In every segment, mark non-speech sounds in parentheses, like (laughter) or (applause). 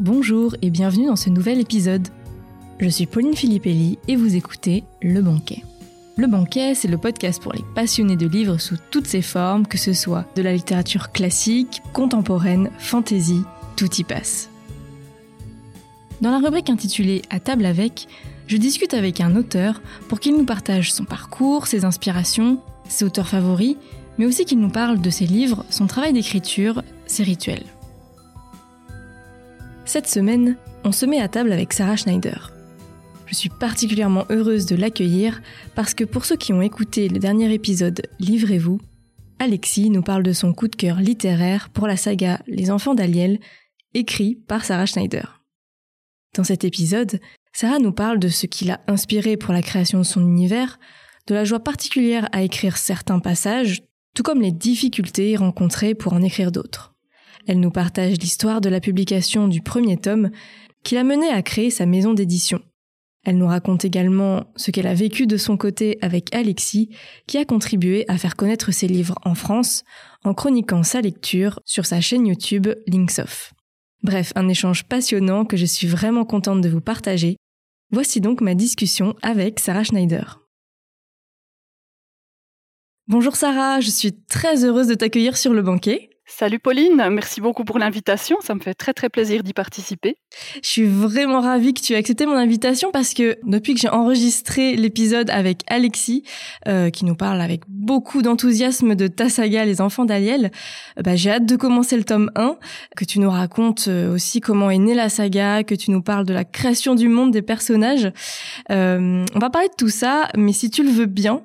bonjour et bienvenue dans ce nouvel épisode. Je suis Pauline Filippelli et vous écoutez Le Banquet. Le Banquet, c'est le podcast pour les passionnés de livres sous toutes ses formes, que ce soit de la littérature classique, contemporaine, fantasy, tout y passe. Dans la rubrique intitulée À table avec, je discute avec un auteur pour qu'il nous partage son parcours, ses inspirations, ses auteurs favoris, mais aussi qu'il nous parle de ses livres, son travail d'écriture, ses rituels. Cette semaine, on se met à table avec Sarah Schneider. Je suis particulièrement heureuse de l'accueillir parce que pour ceux qui ont écouté le dernier épisode Livrez-vous, Alexis nous parle de son coup de cœur littéraire pour la saga Les enfants d'Aliel, écrit par Sarah Schneider. Dans cet épisode, Sarah nous parle de ce qui l'a inspiré pour la création de son univers, de la joie particulière à écrire certains passages, tout comme les difficultés rencontrées pour en écrire d'autres. Elle nous partage l'histoire de la publication du premier tome qui l'a menée à créer sa maison d'édition. Elle nous raconte également ce qu'elle a vécu de son côté avec Alexis, qui a contribué à faire connaître ses livres en France en chroniquant sa lecture sur sa chaîne YouTube Linksoft. Bref, un échange passionnant que je suis vraiment contente de vous partager. Voici donc ma discussion avec Sarah Schneider. Bonjour Sarah, je suis très heureuse de t'accueillir sur le banquet. Salut Pauline, merci beaucoup pour l'invitation, ça me fait très très plaisir d'y participer. Je suis vraiment ravie que tu aies accepté mon invitation parce que depuis que j'ai enregistré l'épisode avec Alexis, euh, qui nous parle avec beaucoup d'enthousiasme de ta saga Les Enfants d'Aliel, euh, bah, j'ai hâte de commencer le tome 1, que tu nous racontes euh, aussi comment est née la saga, que tu nous parles de la création du monde des personnages. on va parler de tout ça, mais si tu le veux bien,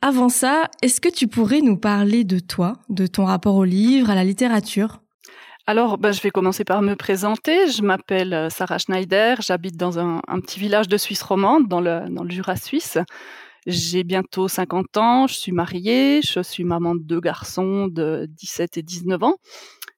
avant ça, est-ce que tu pourrais nous parler de toi, de ton rapport au livre, à la littérature? Alors, ben, je vais commencer par me présenter. Je m'appelle euh, Sarah Schneider, j'habite dans un, petit village de Suisse romande, dans le, dans le Jura suisse. J'ai bientôt 50 ans, je suis mariée, je suis maman de deux garçons de 17 et 19 ans.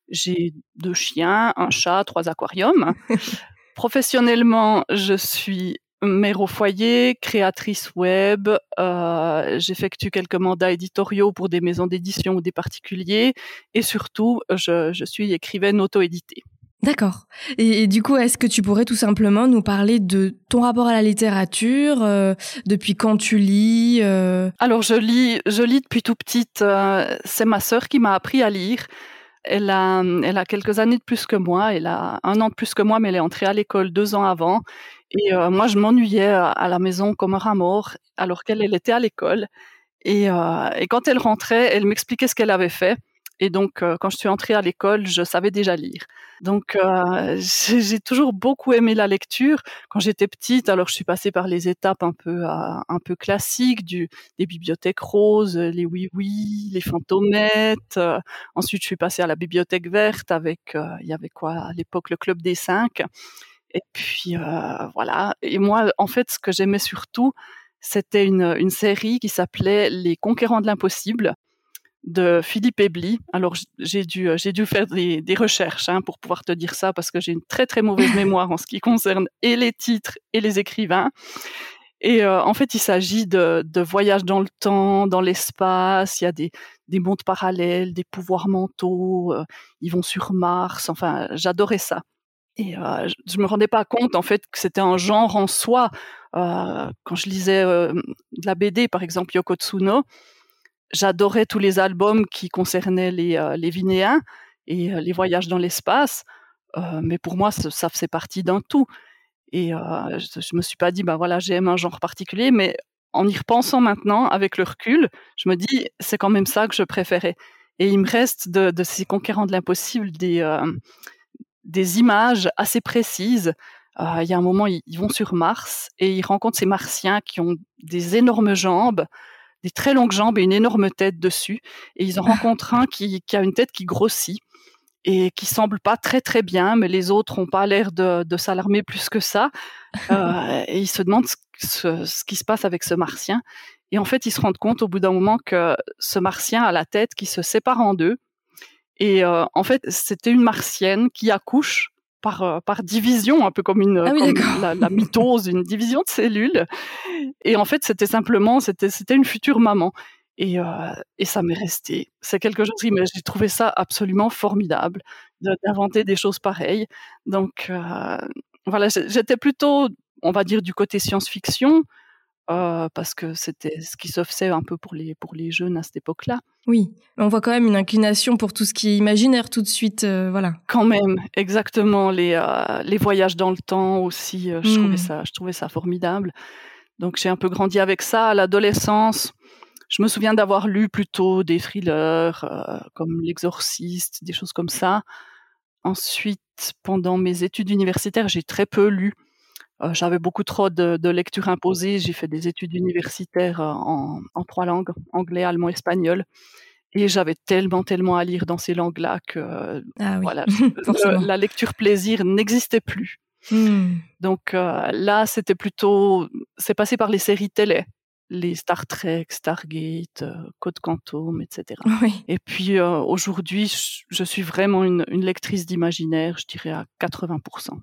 J'ai deux chiens, un chat, trois aquariums. (laughs) Professionnellement, je suis mère au foyer, créatrice web, euh, j'effectue quelques mandats éditoriaux pour des maisons d'édition ou des particuliers, et surtout, je, je suis écrivaine auto-éditée. D'accord. Et, du coup, est-ce que tu pourrais tout simplement nous parler de ton rapport à la littérature, euh, depuis quand tu lis euh? Alors, je lis, je lis depuis tout petite. Euh, c'est ma sœur qui m'a appris à lire. Elle a, elle a quelques années de plus que moi. Elle a un an de plus que moi, mais elle est entrée à l'école deux ans avant. Et euh, moi, je m'ennuyais à la maison comme un rat mort, alors qu'elle elle était à l'école. Et, euh, et, quand elle rentrait, elle m'expliquait ce qu'elle avait fait. Et donc, euh, quand je suis entrée à l'école, je savais déjà lire. Donc, euh, (laughs) j'ai toujours beaucoup aimé la lecture. Quand j'étais petite, alors je suis passée par les étapes un peu, un peu classiques du, des bibliothèques roses, les oui-oui, les fantomettes. ensuite, je suis passée à la bibliothèque verte avec, il y avait quoi à l'époque, le Club des Cinq. Et puis euh, voilà. Et moi, en fait, ce que j'aimais surtout, c'était une, série qui s'appelait Les Conquérants de l'impossible de Philippe Ebli. Alors j'ai dû euh, j'ai dû faire des, recherches hein, pour pouvoir te dire ça parce que j'ai une très très mauvaise mémoire en ce qui concerne et les titres et les écrivains. Et euh, en fait, il s'agit de, voyages dans le temps, dans l'espace. Il y a des mondes parallèles, des pouvoirs mentaux. ils vont sur Mars. Enfin, j'adorais ça. Et je me rendais pas compte en fait que c'était un genre en soi. Quand je lisais de la BD, par exemple Yoko Tsuno, j'adorais tous les albums qui concernaient les, les Vinéens et les voyages dans l'espace. mais pour moi, ça, ça faisait partie d'un tout. Et je, je me suis pas dit, bah voilà, j'aime un genre particulier, mais en y repensant maintenant, avec le recul, je me dis, c'est quand même ça que je préférais. Et il me reste de, de ces conquérants de l'impossible des des images assez précises. Euh, il y a un moment, ils, vont sur Mars et ils rencontrent ces Martiens qui ont des énormes jambes, des très longues jambes et une énorme tête dessus. Et ils en rencontrent un qui, a une tête qui grossit et qui semble pas très très bien, mais les autres ont pas l'air de, s'alarmer plus que ça. Euh, (laughs) et ils se demandent ce, ce, qui se passe avec ce martien. Et en fait, ils se rendent compte au bout d'un moment que ce martien a la tête qui se sépare en deux et euh, en fait, c'était une martienne qui accouche par, euh, par division, un peu comme, une, ah comme la, la, mitose, une division de cellules. Et en fait, c'était simplement, c'était, c'était une future maman. Et, et ça m'est resté. C'est quelque chose qui, mais j'ai trouvé ça absolument formidable d'inventer des choses pareilles. Donc voilà, j'étais plutôt, on va dire, du côté science-fiction. Parce que c'était ce qui se faisait un peu pour les, pour les jeunes à cette époque-là. Oui, on voit quand même une inclination pour tout ce qui est imaginaire tout de suite, voilà. Quand même, exactement. Les, les voyages dans le temps aussi, je, trouvais mmh. ça, je trouvais ça formidable. Donc j'ai un peu grandi avec ça. À l'adolescence, je me souviens d'avoir lu plutôt des thrillers euh, comme L'Exorciste, des choses comme ça. Ensuite, pendant mes études universitaires, j'ai très peu lu. Euh, j'avais beaucoup trop de, de lectures imposées. J'ai fait des études universitaires euh, en, en, trois langues, anglais, allemand, espagnol. Et j'avais tellement, tellement à lire dans ces langues-là que ah voilà, (laughs) la lecture plaisir n'existait plus. Mmh. Donc là, c'était plutôt, c'est passé par les séries télé les Star Trek, Stargate, euh, Code Quantum, etc. (laughs) Et puis euh, aujourd'hui, je suis vraiment une, lectrice d'imaginaire, je dirais à 80%.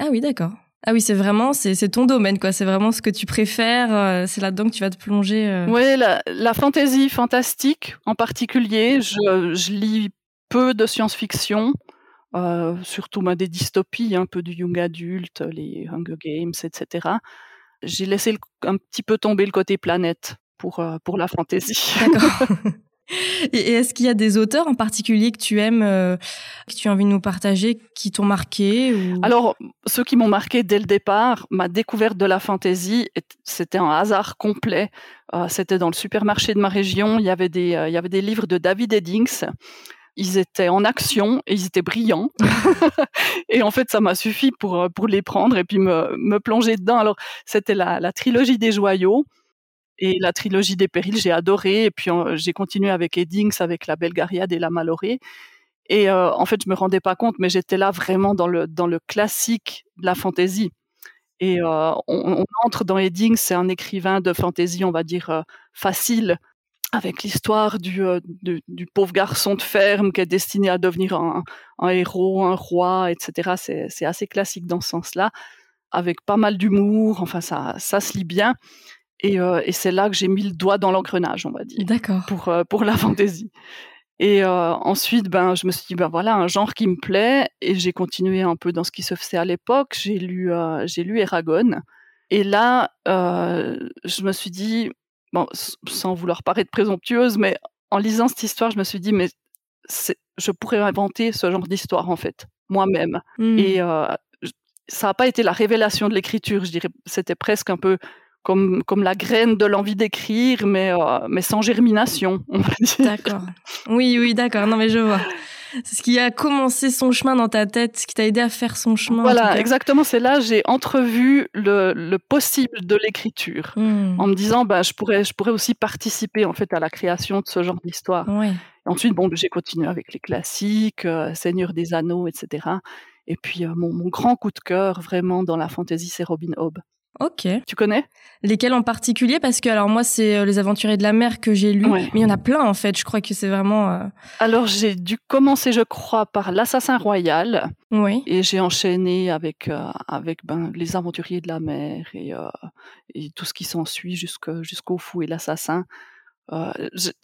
Ah oui, d'accord. Ah oui, c'est vraiment, c'est ton domaine, quoi. C'est vraiment ce que tu préfères. Euh, c'est là-dedans que tu vas te plonger. Oui, la, la fantasy fantastique en particulier. Je, je lis peu de science-fiction. surtout bah, des dystopies, un peu du young adulte, les Hunger Games, etc j'ai laissé un petit peu tomber le côté planète pour, euh, pour la fantaisie. D'accord. (laughs) Et est-ce qu'il y a des auteurs en particulier que tu aimes, euh, que tu as envie de nous partager, qui t'ont marqué Alors, ceux qui m'ont marqué dès le départ, ma découverte de la fantaisie, c'était un hasard complet. Euh, c'était dans le supermarché de ma région. Il y avait des, il y avait des livres de David Eddings ils étaient en action et ils étaient brillants. (laughs) et en fait, ça m'a suffi pour, euh, pour les prendre et puis me, me plonger dedans. Alors, c'était la, la trilogie des joyaux et la trilogie des périls, j'ai adoré. Et puis, j'ai continué avec Eddings, avec la Belgariade et la Malorée. Et euh, en fait, je me rendais pas compte, mais j'étais là vraiment dans le, dans le classique de la fantaisie. Et euh, on, entre dans Eddings, c'est un écrivain de fantaisie, on va dire, euh, facile, avec l'histoire du, du, pauvre garçon de ferme qui est destiné à devenir un, un héros, un roi, etc. C'est assez classique dans ce sens-là, avec pas mal d'humour. Enfin, ça, ça se lit bien. Et, euh, et c'est là que j'ai mis le doigt dans l'engrenage, on va dire, D'accord. pour euh, pour (laughs) la fantaisie. Et euh, ensuite, ben, je me suis dit, ben voilà, un genre qui me plaît, et j'ai continué un peu dans ce qui se faisait à l'époque. J'ai lu, j'ai lu Eragon, et là, je me suis dit, bon, sans vouloir paraître présomptueuse, mais en lisant cette histoire, je me suis dit, mais je pourrais inventer ce genre d'histoire, en fait, moi-même. Mmh. Et ça n'a pas été la révélation de l'écriture, je dirais, c'était presque un peu comme, comme la graine de l'envie d'écrire, mais, euh, mais sans germination, on va dire. D'accord. Oui, oui, d'accord. Non, mais je vois. C'est ce qui a commencé son chemin dans ta tête, ce qui t'a aidé à faire son chemin. Voilà, exactement. C'est là j'ai entrevu le, le, possible de l'écriture, mmh. en me disant, bah, je pourrais, je pourrais aussi participer en fait à la création de ce genre d'histoire. Ouais. Ensuite, bon, j'ai continué avec les classiques, euh, Seigneur des Anneaux, etc. Et puis, euh, mon, mon, grand coup de cœur, vraiment, dans la fantasy, c'est Robin Hood. Ok. Tu connais? Lesquels en particulier? Parce que alors moi c'est euh, les Aventuriers de la mer que j'ai lu, ouais. mais il y en a plein en fait. Je crois que c'est vraiment. Euh... Alors j'ai dû commencer, je crois, par l'Assassin royal. Oui. Et j'ai enchaîné avec euh, avec ben les Aventuriers de la mer et, et tout ce qui s'ensuit jusqu'au jusqu'au fou et l'assassin.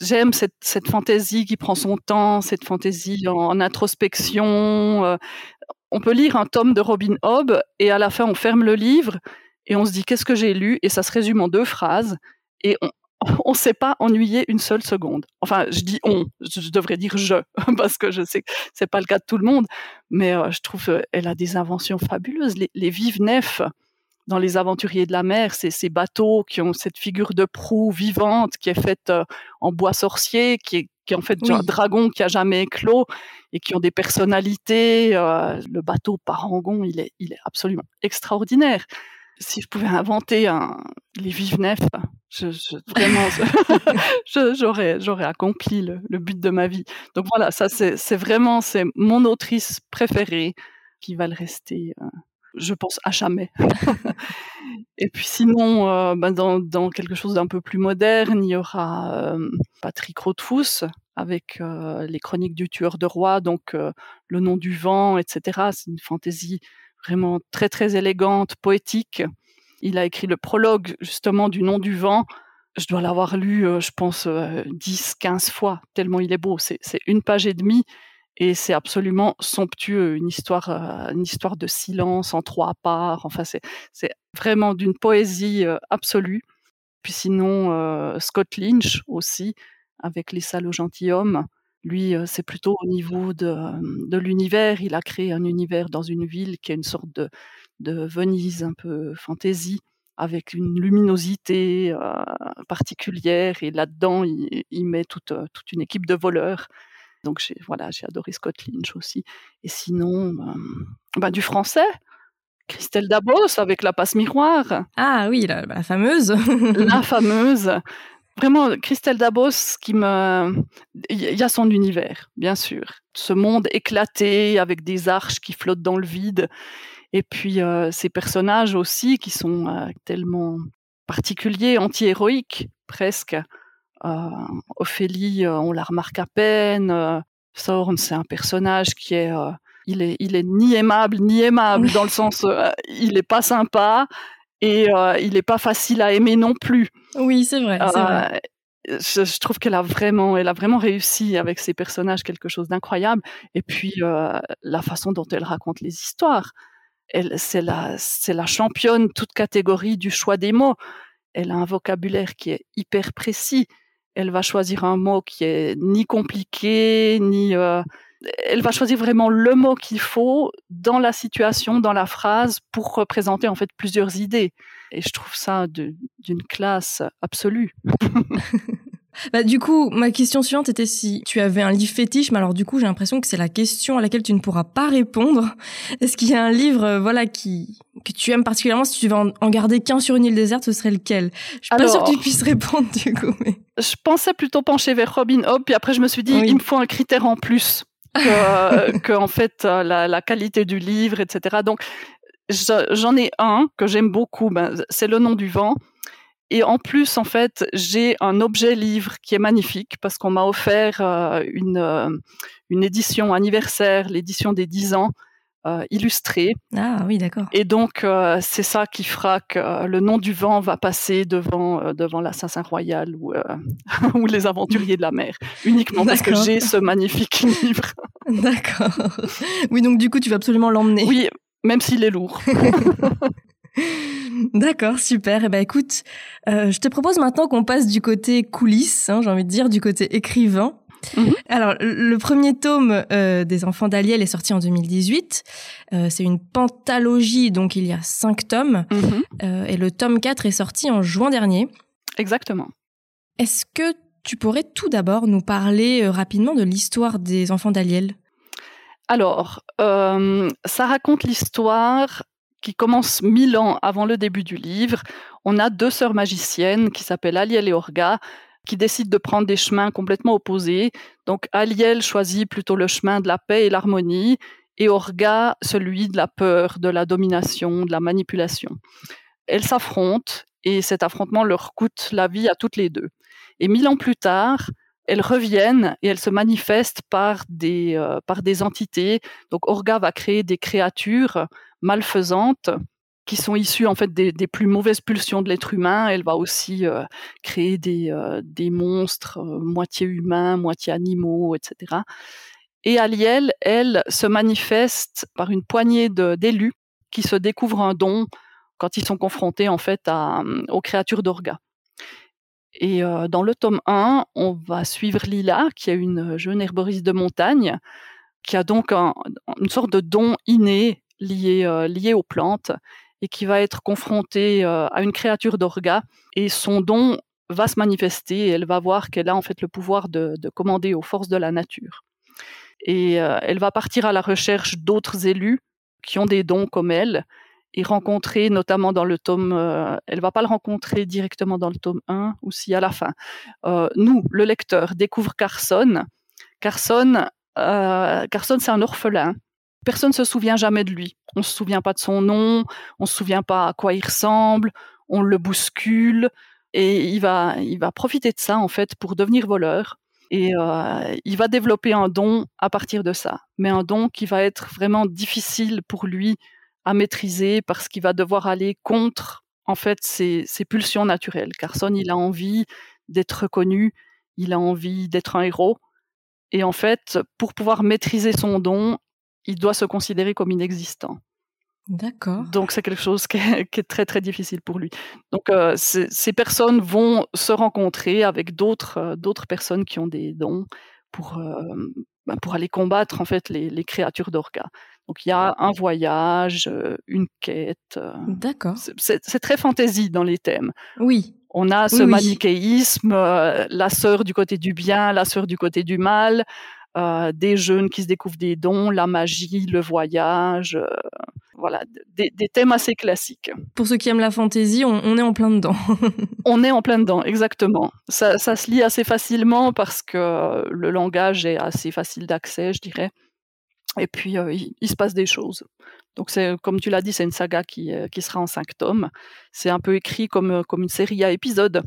J'aime cette, cette fantaisie qui prend son temps, cette fantaisie en, en introspection. On peut lire un tome de Robin Hobb et à la fin on ferme le livre et on se dit qu'est-ce que j'ai lu? Et ça se résume en deux phrases et on (laughs) on s'est pas ennuyé une seule seconde. Enfin, je dis on, je devrais dire je (laughs) parce que je sais que c'est pas le cas de tout le monde, mais euh, je trouve qu'elle a des inventions fabuleuses. Les, les vives nefs dans les aventuriers de la mer, c'est ces bateaux qui ont cette figure de proue vivante qui est faite euh, en bois sorcier, qui est, qui est en fait oui. un dragon qui a jamais éclos et qui ont des personnalités. Euh, le bateau Parangon, il est, il est absolument extraordinaire si je pouvais inventer un, les vives nefs, je, je, vraiment, (laughs) j'aurais, j'aurais accompli le, le, but de ma vie. Donc voilà, ça c'est vraiment c'est mon autrice préférée qui va le rester, euh, je pense à jamais. Et puis sinon, euh, ben dans, dans, quelque chose d'un peu plus moderne, il y aura euh, Patrick Rothfuss avec les Chroniques du tueur de roi, donc le nom du vent, etc. C'est une fantaisie vraiment très très élégante, poétique. Il a écrit le prologue justement du nom du vent je dois l'avoir lu, je pense, 10, 15 fois, tellement il est beau. C'est une page et demie et c'est absolument somptueux, une histoire, une histoire de silence en trois parts. Enfin, c'est vraiment d'une poésie absolue. Puis sinon, Scott Lynch aussi, avec Les salauds gentilshommes. Lui, c'est plutôt au niveau de, de l'univers. Il a créé un univers dans une ville qui est une sorte de, de Venise un peu fantaisie avec une luminosité particulière et là-dedans il, met toute, toute une équipe de voleurs. Donc j'ai voilà, j'ai adoré Scott Lynch aussi. Et sinon, bah, du français, Christelle Dabos avec la passe miroir. Ah oui, la, fameuse. la (laughs) fameuse. Vraiment, Christelle Dabos qui me, il y a son univers, bien sûr. Ce monde éclaté avec des arches qui flottent dans le vide et puis euh, ces personnages aussi qui sont euh, tellement particuliers, anti-héroïques presque. Euh, Ophélie, on la remarque à peine. Thorne, c'est un personnage qui est, il est, il est ni aimable ni aimable dans le sens, il est pas sympa et il est pas facile à aimer non plus. Oui, c'est vrai. vrai. Je, je, trouve qu'elle a vraiment, elle a vraiment réussi avec ses personnages quelque chose d'incroyable. Et puis la façon dont elle raconte les histoires c'est la, c'est la championne toute catégorie du choix des mots. Elle a un vocabulaire qui est hyper précis. Elle va choisir un mot qui est ni compliqué, ni. Euh, elle va choisir vraiment le mot qu'il faut dans la situation, dans la phrase, pour représenter en fait plusieurs idées. Et je trouve ça d'une classe absolue. (laughs) Bah, du coup, ma question suivante était si tu avais un livre fétiche, mais alors du coup, j'ai l'impression que c'est la question à laquelle tu ne pourras pas répondre. (laughs) Est-ce qu'il y a un livre, euh, voilà, qui que tu aimes particulièrement? Si tu veux en, garder qu'un sur une île déserte, ce serait lequel? Je suis pas sûre que tu puisses répondre du coup. Je pensais plutôt pencher vers Robin Hood, puis après je me suis dit, il me faut un critère en plus que, (laughs) que en fait euh, la, la qualité du livre, etc. Donc j'en ai un que j'aime beaucoup, ben, c'est Le nom du vent. Et en plus, en fait, j'ai un objet livre qui est magnifique parce qu'on m'a offert euh, une, euh, une édition anniversaire, l'édition des 10 ans, euh, illustrée. Ah oui, d'accord. Et donc, euh, c'est ça qui fera que le nom du vent va passer devant, devant l'assassin royal ou, (laughs) ou les aventuriers de la mer, uniquement parce que j'ai ce magnifique (laughs) livre. D'accord. Oui, donc du coup, tu vas absolument l'emmener. Oui, même s'il est lourd. (laughs) D'accord, super. Eh ben écoute, euh, je te propose maintenant qu'on passe du côté coulisses, hein, j'ai envie de dire, du côté écrivain. Mhm. Alors, le premier tome euh, des Enfants d'Aliel est sorti en 2018. Euh, c'est une pentalogie, donc il y a cinq tomes. Mhm. et le tome 4 est sorti en juin dernier. Exactement. Est-ce que tu pourrais tout d'abord nous parler rapidement de l'histoire des Enfants d'Aliel? Alors, ça raconte l'histoire qui commence mille ans avant le début du livre. On a deux sœurs magiciennes qui s'appellent Aliel et Orga qui décident de prendre des chemins complètement opposés. Donc Aliel choisit plutôt le chemin de la paix et l'harmonie et Orga celui de la peur, de la domination, de la manipulation. Elles s'affrontent et cet affrontement leur coûte la vie à toutes les deux. Et mille ans plus tard, elles reviennent et elles se manifestent par des, euh, par des entités. Donc Orga va créer des créatures malfaisantes qui sont issues en fait des, plus mauvaises pulsions de l'être humain. Elle va aussi euh, créer des, euh, des monstres euh, moitié humains, moitié animaux, etc. Et Aliel, elle, se manifeste par une poignée d'élus qui se découvrent un don quand ils sont confrontés en fait à, aux créatures d'Orga. Et dans le tome 1, on va suivre Lila, qui est une jeune herboriste de montagne, qui a donc une sorte de don inné lié, lié aux plantes et qui va être confrontée euh, à une créature d'orga et son don va se manifester et elle va voir qu'elle a en fait le pouvoir de, commander aux forces de la nature. Et euh, elle va partir à la recherche d'autres élus qui ont des dons comme elle et rencontrer notamment dans le tome, elle va pas le rencontrer directement dans le tome 1 ou si à la fin. nous, le lecteur, découvre Carson. Carson, Carson c'est un orphelin Personne ne se souvient jamais de lui. On se souvient pas de son nom, on se souvient pas à quoi il ressemble, on le bouscule et il va, il va profiter de ça en fait pour devenir voleur. Et euh, il va développer un don à partir de ça, mais un don qui va être vraiment difficile pour lui à maîtriser parce qu'il va devoir aller contre en fait ses, ses pulsions naturelles. Carson, il a envie d'être reconnu, il a envie d'être un héros. Et en fait, pour pouvoir maîtriser son don, il doit se considérer comme inexistant. D'accord. Donc c'est quelque chose qui est, qui est, très très difficile pour lui. Donc euh, ces personnes vont se rencontrer avec d'autres euh, d'autres personnes qui ont des dons pour euh, ben, pour aller combattre en fait les, les créatures d'Orga. Donc il y a un voyage, une quête. D'accord. c'est très fantaisie dans les thèmes. Oui. On a ce Oui, manichéisme, la sœur du côté du bien, la sœur du côté du mal, euh, des jeunes qui se découvrent des dons, la magie, le voyage, euh, voilà, des, des thèmes assez classiques. Pour ceux qui aiment la fantaisie, on, on est en plein dedans. (laughs) On est en plein dedans, exactement. Ça, ça se lit assez facilement parce que le langage est assez facile d'accès, je dirais. Et puis, euh, il, il se passe des choses. Donc, c'est comme tu l'as dit, c'est une saga qui, qui sera en cinq tomes. C'est un peu écrit comme, comme une série à épisodes.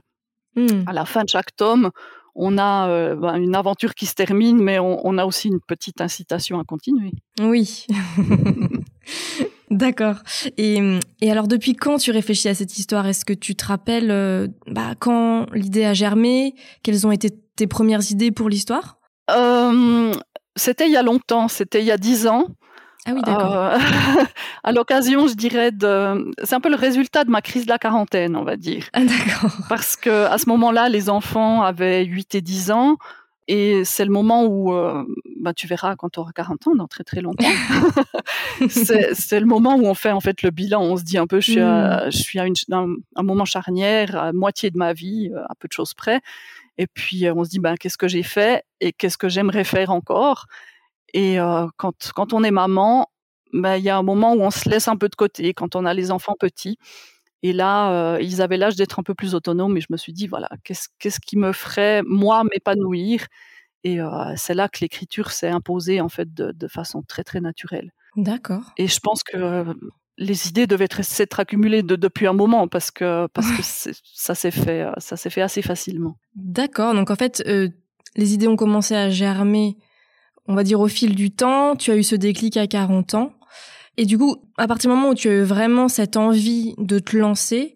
Hmm. À la fin de chaque tome, on a euh, ben, une aventure qui se termine, mais on, on a aussi une petite incitation à continuer. Oui. (laughs) D'accord. Et, et alors, depuis quand tu réfléchis à cette histoire? Est-ce que tu te rappelles euh, bah, quand l'idée a germé? Quelles ont été tes premières idées pour l'histoire? Euh, c'était il y a longtemps, c'était il y a dix ans. Ah oui, d'accord. Euh, (laughs) à l'occasion, je dirais, de... c'est un peu le résultat de ma crise de la quarantaine, on va dire. Ah d'accord. Parce que à ce moment-là, les enfants avaient 8 et 10 ans. Et c'est le moment où, euh, bah, tu verras quand tu auras 40 ans, dans très très longtemps, (laughs) c'est le moment où on fait en fait le bilan. On se dit un peu, je suis à, je suis à une, un, un moment charnière, à moitié de ma vie, euh, à peu de choses près. Et puis euh, on se dit, ben, qu'est-ce que j'ai fait et qu'est-ce que j'aimerais faire encore? Et euh, quand, quand on est maman, ben, il y a un moment où on se laisse un peu de côté, quand on a les enfants petits. Et là, euh, ils avaient l'âge d'être un peu plus autonomes. Et je me suis dit, voilà, qu'est-ce qu'est-ce qui me ferait, moi, m'épanouir? Et euh, c'est là que l'écriture s'est imposée, en fait, de, de façon très, très naturelle. D'accord. Et je pense que les idées devaient être- s'être accumulées de- depuis un moment parce que, parce que (laughs) ça s'est fait, ça s'est fait assez facilement. D'accord. Donc en fait, euh, les idées ont commencé à germer, on va dire au fil du temps. Tu as eu ce déclic à 40 ans. Et du coup, à partir du moment où tu as eu vraiment cette envie de te lancer,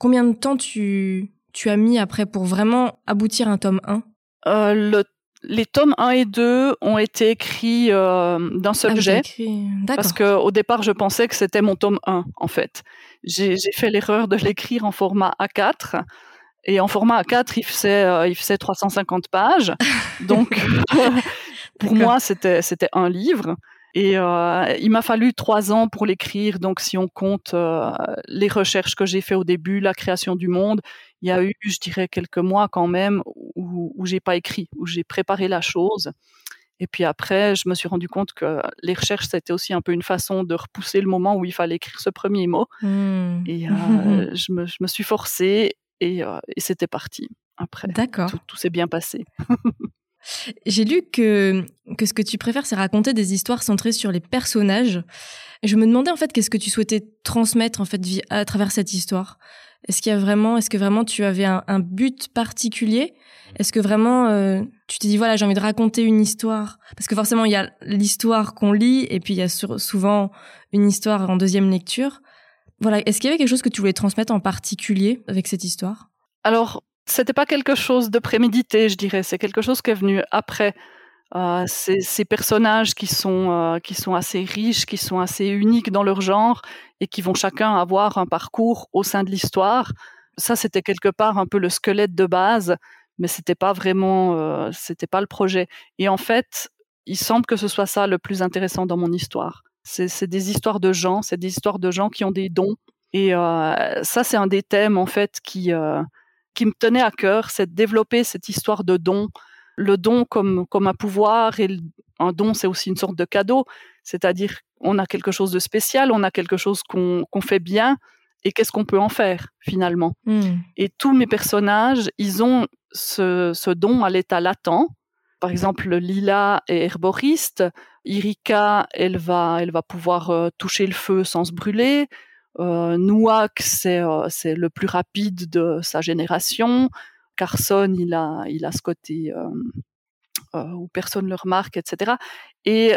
combien de temps tu, tu as mis après pour vraiment aboutir à un tome 1 Euh, le- les tomes 1 et 2 ont été écrits euh, d'un seul Ah, jet. écrit-. Parce que au départ, je pensais que c'était mon tome 1, en fait. J'ai j'ai fait l'erreur de l'écrire en format A4. Et en format A4, il faisait, euh, il faisait 350 pages. (laughs) Donc, (laughs) pour moi, c'était un livre. Et euh, il m'a fallu trois ans pour l'écrire. Donc, si on compte euh, les recherches que j'ai fait au début, la création du monde, il y a eu, je dirais, quelques mois quand même où, où j'ai pas écrit, où j'ai préparé la chose. Et puis après, je me suis rendu compte que les recherches, c'était aussi un peu une façon de repousser le moment où il fallait écrire ce premier mot. Hmm. Et euh, (laughs) je, me, je me suis forcée et, et c'était parti. Après, D'accord. tout, tout s'est bien passé. (laughs) J'ai lu que, que ce que tu préfères, c'est raconter des histoires centrées sur les personnages. Je me demandais en fait qu'est-ce que tu souhaitais transmettre en fait à travers cette histoire? Est-ce qu'il y a vraiment, est-ce que vraiment tu avais un, but particulier? Est-ce que vraiment euh, tu t'es dit voilà j'ai envie de raconter une histoire? Parce que forcément il y a l'histoire qu'on lit et puis il y a souvent une histoire en deuxième lecture. Voilà, est-ce qu'il y avait quelque chose que tu voulais transmettre en particulier avec cette histoire? Alors, c'était pas quelque chose de prémédité, je dirais. C'est quelque chose qui est venu après. Euh, ces personnages qui sont euh, qui sont assez riches, qui sont assez uniques dans leur genre et qui vont chacun avoir un parcours au sein de l'histoire. Ça, c'était quelque part un peu le squelette de base, mais c'était pas vraiment, euh, c'était pas le projet. Et en fait, il semble que ce soit ça le plus intéressant dans mon histoire. C'est des histoires de gens, c'est des histoires de gens qui ont des dons. Et ça, c'est un des thèmes en fait qui qui me tenait à cœur, c'est de développer cette histoire de don, le don comme, comme un pouvoir, et le- un don, c'est aussi une sorte de cadeau, c'est-à-dire on a quelque chose de spécial, on a quelque chose qu'on qu'on fait bien, et qu'est-ce qu'on peut en faire finalement? Hmm. Et tous mes personnages, ils ont ce, ce don à l'état latent. Par exemple, Lila est herboriste, Irika, elle va, elle va pouvoir euh, toucher le feu sans se brûler. Euh, euh, c'est le plus rapide de sa génération. Carson, il a, il a ce côté euh, euh, où personne ne le remarque, etc. Et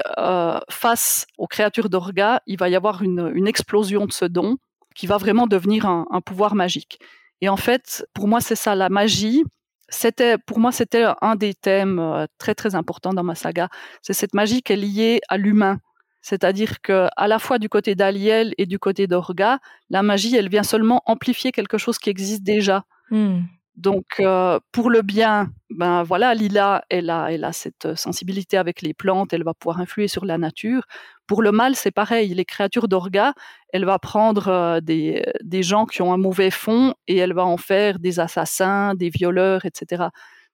face aux créatures d'Orga, il va y avoir une, explosion de ce don qui va vraiment devenir un, pouvoir magique. Et en fait, pour moi, c'est ça, la magie. C'était, pour moi, c'était un des thèmes très très importants dans ma saga. C'est cette magie qui est liée à l'humain. C'est-à-dire que, à la fois du côté d'Aliel et du côté d'Orga, la magie, elle vient seulement amplifier quelque chose qui existe déjà. Hmm. Donc, euh, pour le bien, ben voilà, Lila, elle a, elle a cette sensibilité avec les plantes, elle va pouvoir influer sur la nature. Pour le mal, c'est pareil. Les créatures d'Orga, elle va prendre euh, des, des gens qui ont un mauvais fond et elle va en faire des assassins, des violeurs, etc.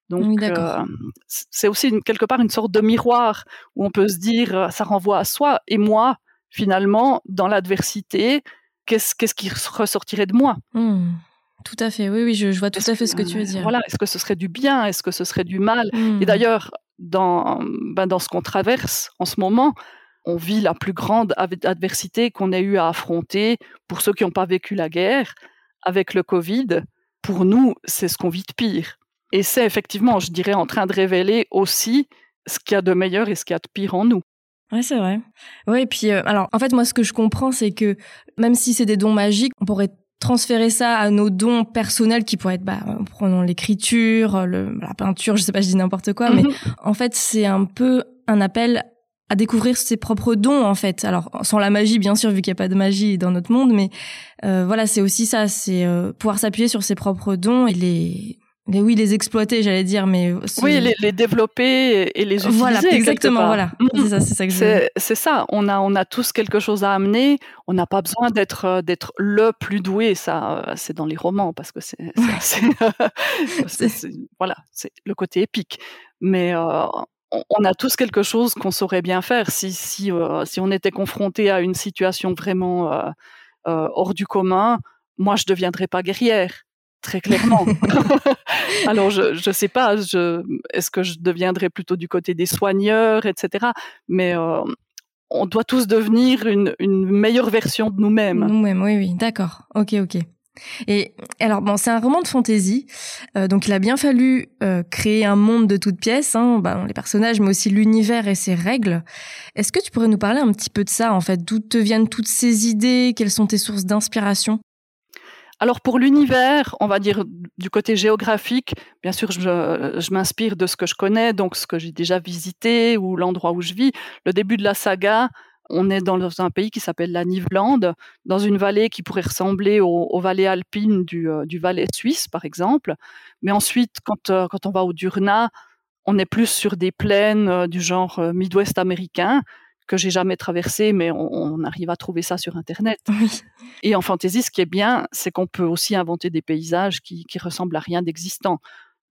Donc, Oui, euh, c'est aussi une- quelque part une sorte de miroir où on peut se dire, euh, ça renvoie à soi. Et moi, finalement, dans l'adversité, qu'est-ce qu'est-ce qui ressortirait de moi? Hmm. Tout à fait, oui, oui, je, je vois tout Est-ce à fait ce que tu veux dire. Voilà, est-ce que ce serait du bien? Est-ce que ce serait du mal? Et d'ailleurs, dans, ben, dans ce qu'on traverse en ce moment, on vit la plus grande adversité qu'on ait eu à affronter pour ceux qui n'ont pas vécu la guerre avec le Covid. Pour nous, c'est ce qu'on vit de pire. Et c'est effectivement, je dirais, en train de révéler aussi ce qu'il y a de meilleur et ce qu'il y a de pire en nous. Ouais, c'est vrai. Ouais, et puis, euh, alors, en fait, moi, ce que je comprends, c'est que même si c'est des dons magiques, on pourrait transférer ça à nos dons personnels qui pourraient être, bah, prenons l'écriture, la peinture, je sais pas, je dis n'importe quoi, mais Mhm. en fait, c'est un peu un appel à découvrir ses propres dons, en fait. Alors, sans la magie, bien sûr, vu qu'il n'y a pas de magie dans notre monde, mais euh, voilà, c'est aussi ça, c'est euh, pouvoir s'appuyer sur ses propres dons et les, les oui, les exploiter, j'allais dire, mais ce- Oui, les, les développer et les utiliser. voilà, exactement, voilà, Mhm. c'est ça, c'est ça je. C'est c'est ça. On a, on a tous quelque chose à amener. On n'a pas besoin d'être, euh, d'être le plus doué. Ça, euh, c'est dans les romans parce que c'est, (laughs) voilà, c'est le côté épique. Mais euh, on, a tous quelque chose qu'on saurait bien faire. Si, si, euh, si on était confronté à une situation vraiment euh, hors du commun, moi, je deviendrais pas guerrière. Très clairement. (laughs) Alors, je je sais pas, est-ce que je deviendrais plutôt du côté des soigneurs, etc. Mais euh, on doit tous devenir une, une meilleure version de nous-mêmes. Nous-mêmes, oui, oui, d'accord. Ok, ok. Et alors, bon, c'est un roman de fantasy, euh, donc il a bien fallu euh, créer un monde de toutes pièces, hein, bah, les personnages, mais aussi l'univers et ses règles. Est-ce que tu pourrais nous parler un petit peu de ça, en fait? D'où te viennent toutes ces idées? Quelles sont tes sources d'inspiration? Alors pour l'univers, on va dire du côté géographique, bien sûr, je, m'inspire de ce que je connais, donc ce que j'ai déjà visité ou l'endroit où je vis. Le début de la saga, on est dans un pays qui s'appelle la Nivelande, dans une vallée qui pourrait ressembler aux, vallées alpines du, euh, Valais suisse, par exemple. Mais ensuite, quand, euh, quand on va au Durna, on est plus sur des plaines euh, du genre Midwest américain que j'ai jamais traversé, mais on, on arrive à trouver ça sur Internet. Oui. Et en fantasy, ce qui est bien, c'est qu'on peut aussi inventer des paysages qui, qui ressemblent à rien d'existant.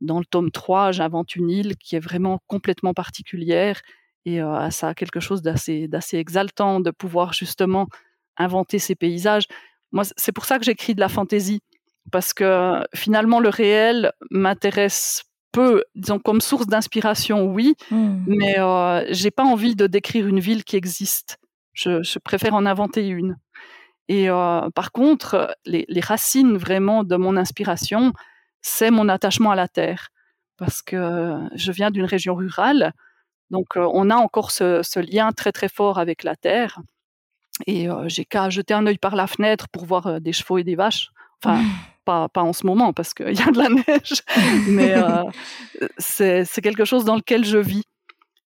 Dans le tome 3, j'invente une île qui est vraiment complètement particulière et euh, ça a quelque chose d'assez, d'assez exaltant de pouvoir justement inventer ces paysages. Moi, c'est pour ça que j'écris de la fantaisie parce que finalement, le réel m'intéresse peu, disons, comme source d'inspiration, oui, Hmm. mais euh, j'ai pas envie de décrire une ville qui existe. Je, je préfère en inventer une. Et euh, par contre, les, les racines vraiment de mon inspiration, c'est mon attachement à la terre, parce que je viens d'une région rurale, donc euh, on a encore ce, ce lien très très fort avec la terre. Et j'ai qu'à jeter un œil par la fenêtre pour voir des chevaux et des vaches. Enfin, (laughs) pas, pas en ce moment parce qu'il y a de la neige, (laughs) mais euh, c'est quelque chose dans lequel je vis.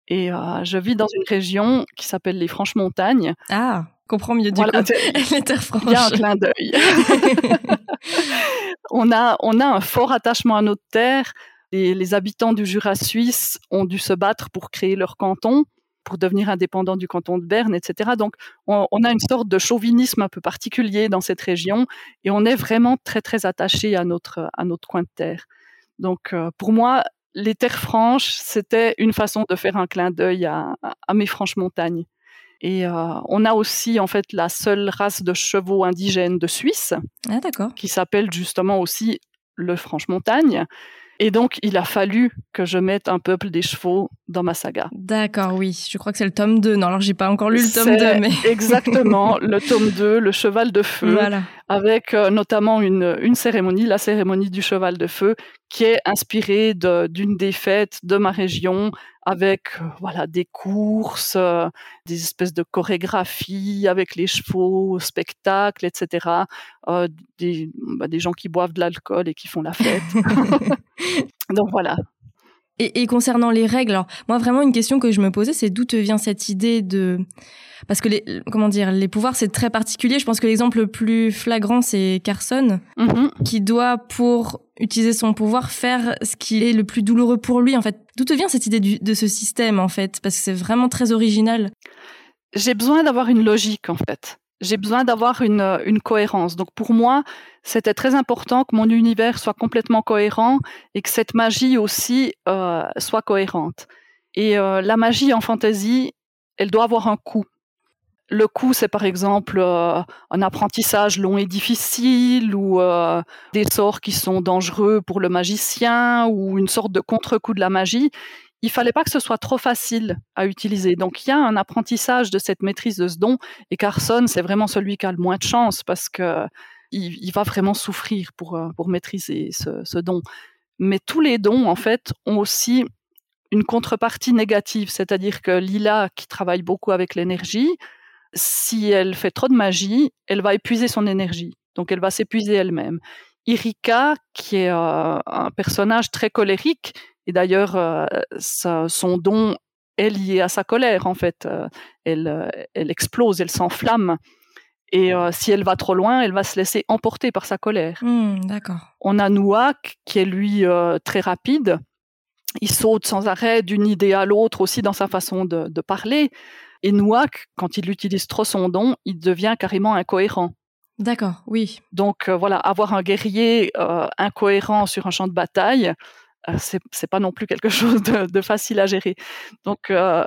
Et euh, je vis dans une région qui s'appelle les Franches Montagnes. Ah, comprends mieux du Voilà, coup. (laughs) (laughs) Les terres il y a un franches. clin d'œil. on, a, on a un fort attachement à notre terre. Les, les habitants du Jura suisse ont dû se battre pour créer leur canton, pour devenir indépendants du canton de Berne, etc. Donc, on, on a une sorte de chauvinisme un peu particulier dans cette région et on est vraiment très, très attaché à notre, à notre coin de terre. Donc, euh, pour moi, les terres franches, c'était une façon de faire un clin d'œil à, à mes franches montagnes. Et euh, on a aussi en fait la seule race de chevaux indigènes de Suisse, Ah, qui s'appelle justement aussi le Franche-Montagne. Et donc, il a fallu que je mette un peuple des chevaux dans ma saga. D'accord, oui. Je crois que c'est le tome 2. Non, alors j'ai pas encore lu le tome C'est 2, mais Exactement, (laughs) le tome 2, le cheval de feu. voilà. Avec euh, notamment une, une, cérémonie, la cérémonie du cheval de feu, qui est inspirée d'une des fêtes de ma région, avec euh, voilà des courses, euh, des espèces de chorégraphies avec les chevaux, spectacles, etc. des, bah, des gens qui boivent de l'alcool et qui font la fête. (laughs) (laughs) Donc voilà. Et, et, concernant les règles, alors, moi vraiment une question que je me posais, c'est d'où te vient cette idée de parce que les comment dire les pouvoirs c'est très particulier. Je pense que l'exemple le plus flagrant c'est Carson mm-hmm. qui doit pour utiliser son pouvoir faire ce qui est le plus douloureux pour lui en fait. D'où te vient cette idée du, de ce système en fait? Parce que c'est vraiment très original. J'ai besoin d'avoir une logique en fait j'ai besoin d'avoir une, une, cohérence. Donc pour moi, c'était très important que mon univers soit complètement cohérent et que cette magie aussi euh, soit cohérente. Et euh, la magie en fantasy, elle doit avoir un coût. Le coût, c'est par exemple euh, un apprentissage long et difficile ou euh, des sorts qui sont dangereux pour le magicien ou une sorte de contre-coup de la magie il fallait pas que ce soit trop facile à utiliser. Donc il y a un apprentissage de cette maîtrise de ce don et Carson c'est vraiment celui qui a le moins de chance parce que il, va vraiment souffrir pour euh, pour maîtriser ce, ce, don. Mais tous les dons en fait ont aussi une contrepartie négative, c'est-à-dire que Lila qui travaille beaucoup avec l'énergie, si elle fait trop de magie, elle va épuiser son énergie. Donc elle va s'épuiser elle-même. Irika, qui est euh, un personnage très colérique, et d'ailleurs, euh, son don est lié à sa colère, en fait. Euh, elle, elle explose, elle s'enflamme. Et si elle va trop loin, elle va se laisser emporter par sa colère. Mmh, d'accord. On a Nouak, qui est lui très rapide. Il saute sans arrêt d'une idée à l'autre aussi dans sa façon de, de parler. Et Nouak, quand il utilise trop son don, il devient carrément incohérent. D'accord, oui. Donc voilà, avoir un guerrier incohérent sur un champ de bataille, euh, c'est pas non plus quelque (laughs) chose de, facile à gérer. Donc, euh,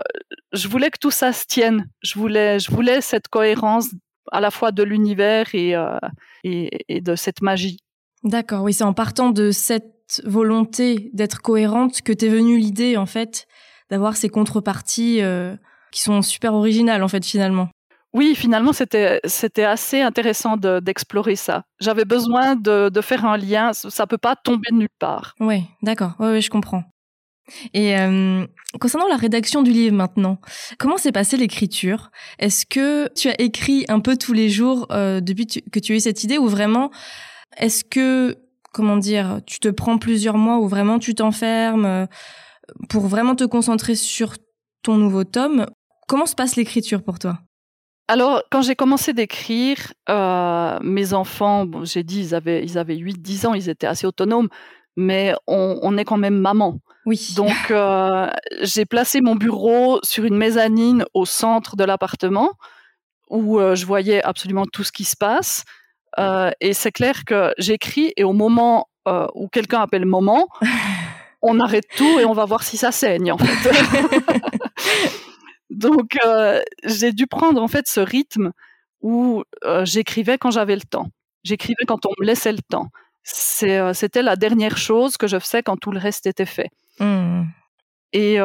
je voulais que tout ça se tienne. Je voulais, je voulais cette cohérence à la fois de l'univers et, euh, et, de cette magie. D'accord, oui, c'est en partant de cette volonté d'être cohérente que t'es venue l'idée, en fait, d'avoir ces contreparties qui sont super originales, en fait, finalement oui, finalement, c'était c'était assez intéressant d'explorer ça. J'avais besoin de, de, faire un lien. Ça peut pas tomber de nulle part. Oui, d'accord. Oui, oui, je comprends. Et euh, concernant la rédaction du livre maintenant, comment s'est passée l'écriture? Est-ce que tu as écrit un peu tous les jours euh, depuis que tu as eu cette idée ou vraiment est-ce que comment dire, tu te prends plusieurs mois ou vraiment tu t'enfermes euh, pour vraiment te concentrer sur ton nouveau tome? Comment se passe l'écriture pour toi? Alors, quand j'ai commencé d'écrire, euh, mes enfants, bon, j'ai dit, ils avaient, ils avaient 8-10 ans, ils étaient assez autonomes, mais on, on est quand même maman. Oui. Donc, (laughs) euh, j'ai placé mon bureau sur une mezzanine au centre de l'appartement où euh, je voyais absolument tout ce qui se passe. Et c'est clair que j'écris et au moment où quelqu'un appelle maman, (laughs) on arrête tout et on va voir si ça saigne en fait. (laughs) Donc, euh, j'ai dû prendre en fait ce rythme où euh, j'écrivais quand j'avais le temps. J'écrivais quand on me laissait le temps. Euh, c'était la dernière chose que je faisais quand tout le reste était fait. Mmh. Et,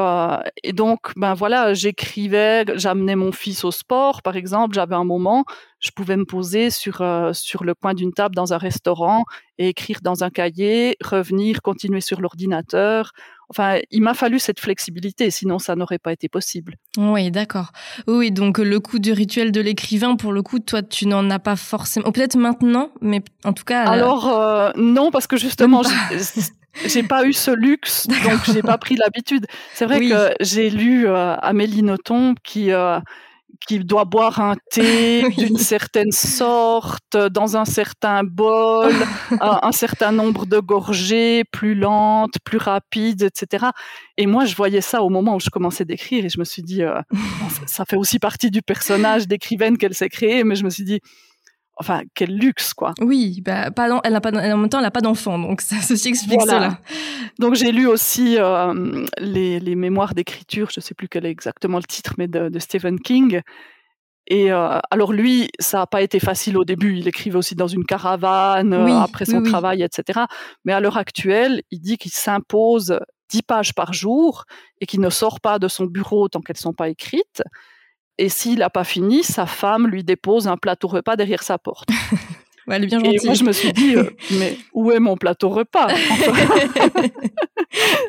et, donc, ben voilà, j'écrivais, j'amenais mon fils au sport, par exemple. J'avais un moment, je pouvais me poser sur sur le coin d'une table dans un restaurant et écrire dans un cahier, revenir, continuer sur l'ordinateur. Enfin, il m'a fallu cette flexibilité, sinon ça n'aurait pas été possible. Oui, d'accord. Oui, donc le coup du rituel de l'écrivain, pour le coup, toi, tu n'en as pas forcément. Peut-être maintenant, mais en tout cas. Alors euh, non, parce que justement, j'ai pas eu ce luxe, (laughs) donc j'ai pas pris l'habitude. C'est vrai que j'ai lu euh, Amélie Nothomb qui euh, qu'il doit boire un (laughs) thé d'une certaine sorte, dans un certain bol, (laughs) un, certain nombre de gorgées, plus lentes, plus rapides, etc. Et moi, je voyais ça au moment où je commençais d'écrire et je me suis dit, euh, (laughs) ça fait aussi partie du personnage d'écrivaine qu'elle s'est créée, mais je me suis dit, enfin quel luxe quoi. Oui, bah pas elle a pas en même temps elle n'a pas d'enfant donc ça ceci explique cela. Donc j'ai lu aussi euh, les, les, mémoires d'écriture, je sais plus quel est exactement le titre mais de, de Stephen King. Et euh, alors lui, ça n'a pas été facile au début. Il écrivait aussi dans une caravane euh, après son travail, etc. Mais à l'heure actuelle, il dit qu'il s'impose dix pages par jour et qu'il ne sort pas de son bureau tant qu'elles sont pas écrites. Et s'il n'a pas fini, sa femme lui dépose un plateau repas derrière sa porte. (laughs) elle est bien gentille. Et moi, je me suis dit, euh, (laughs) mais où est mon plateau repas? (laughs)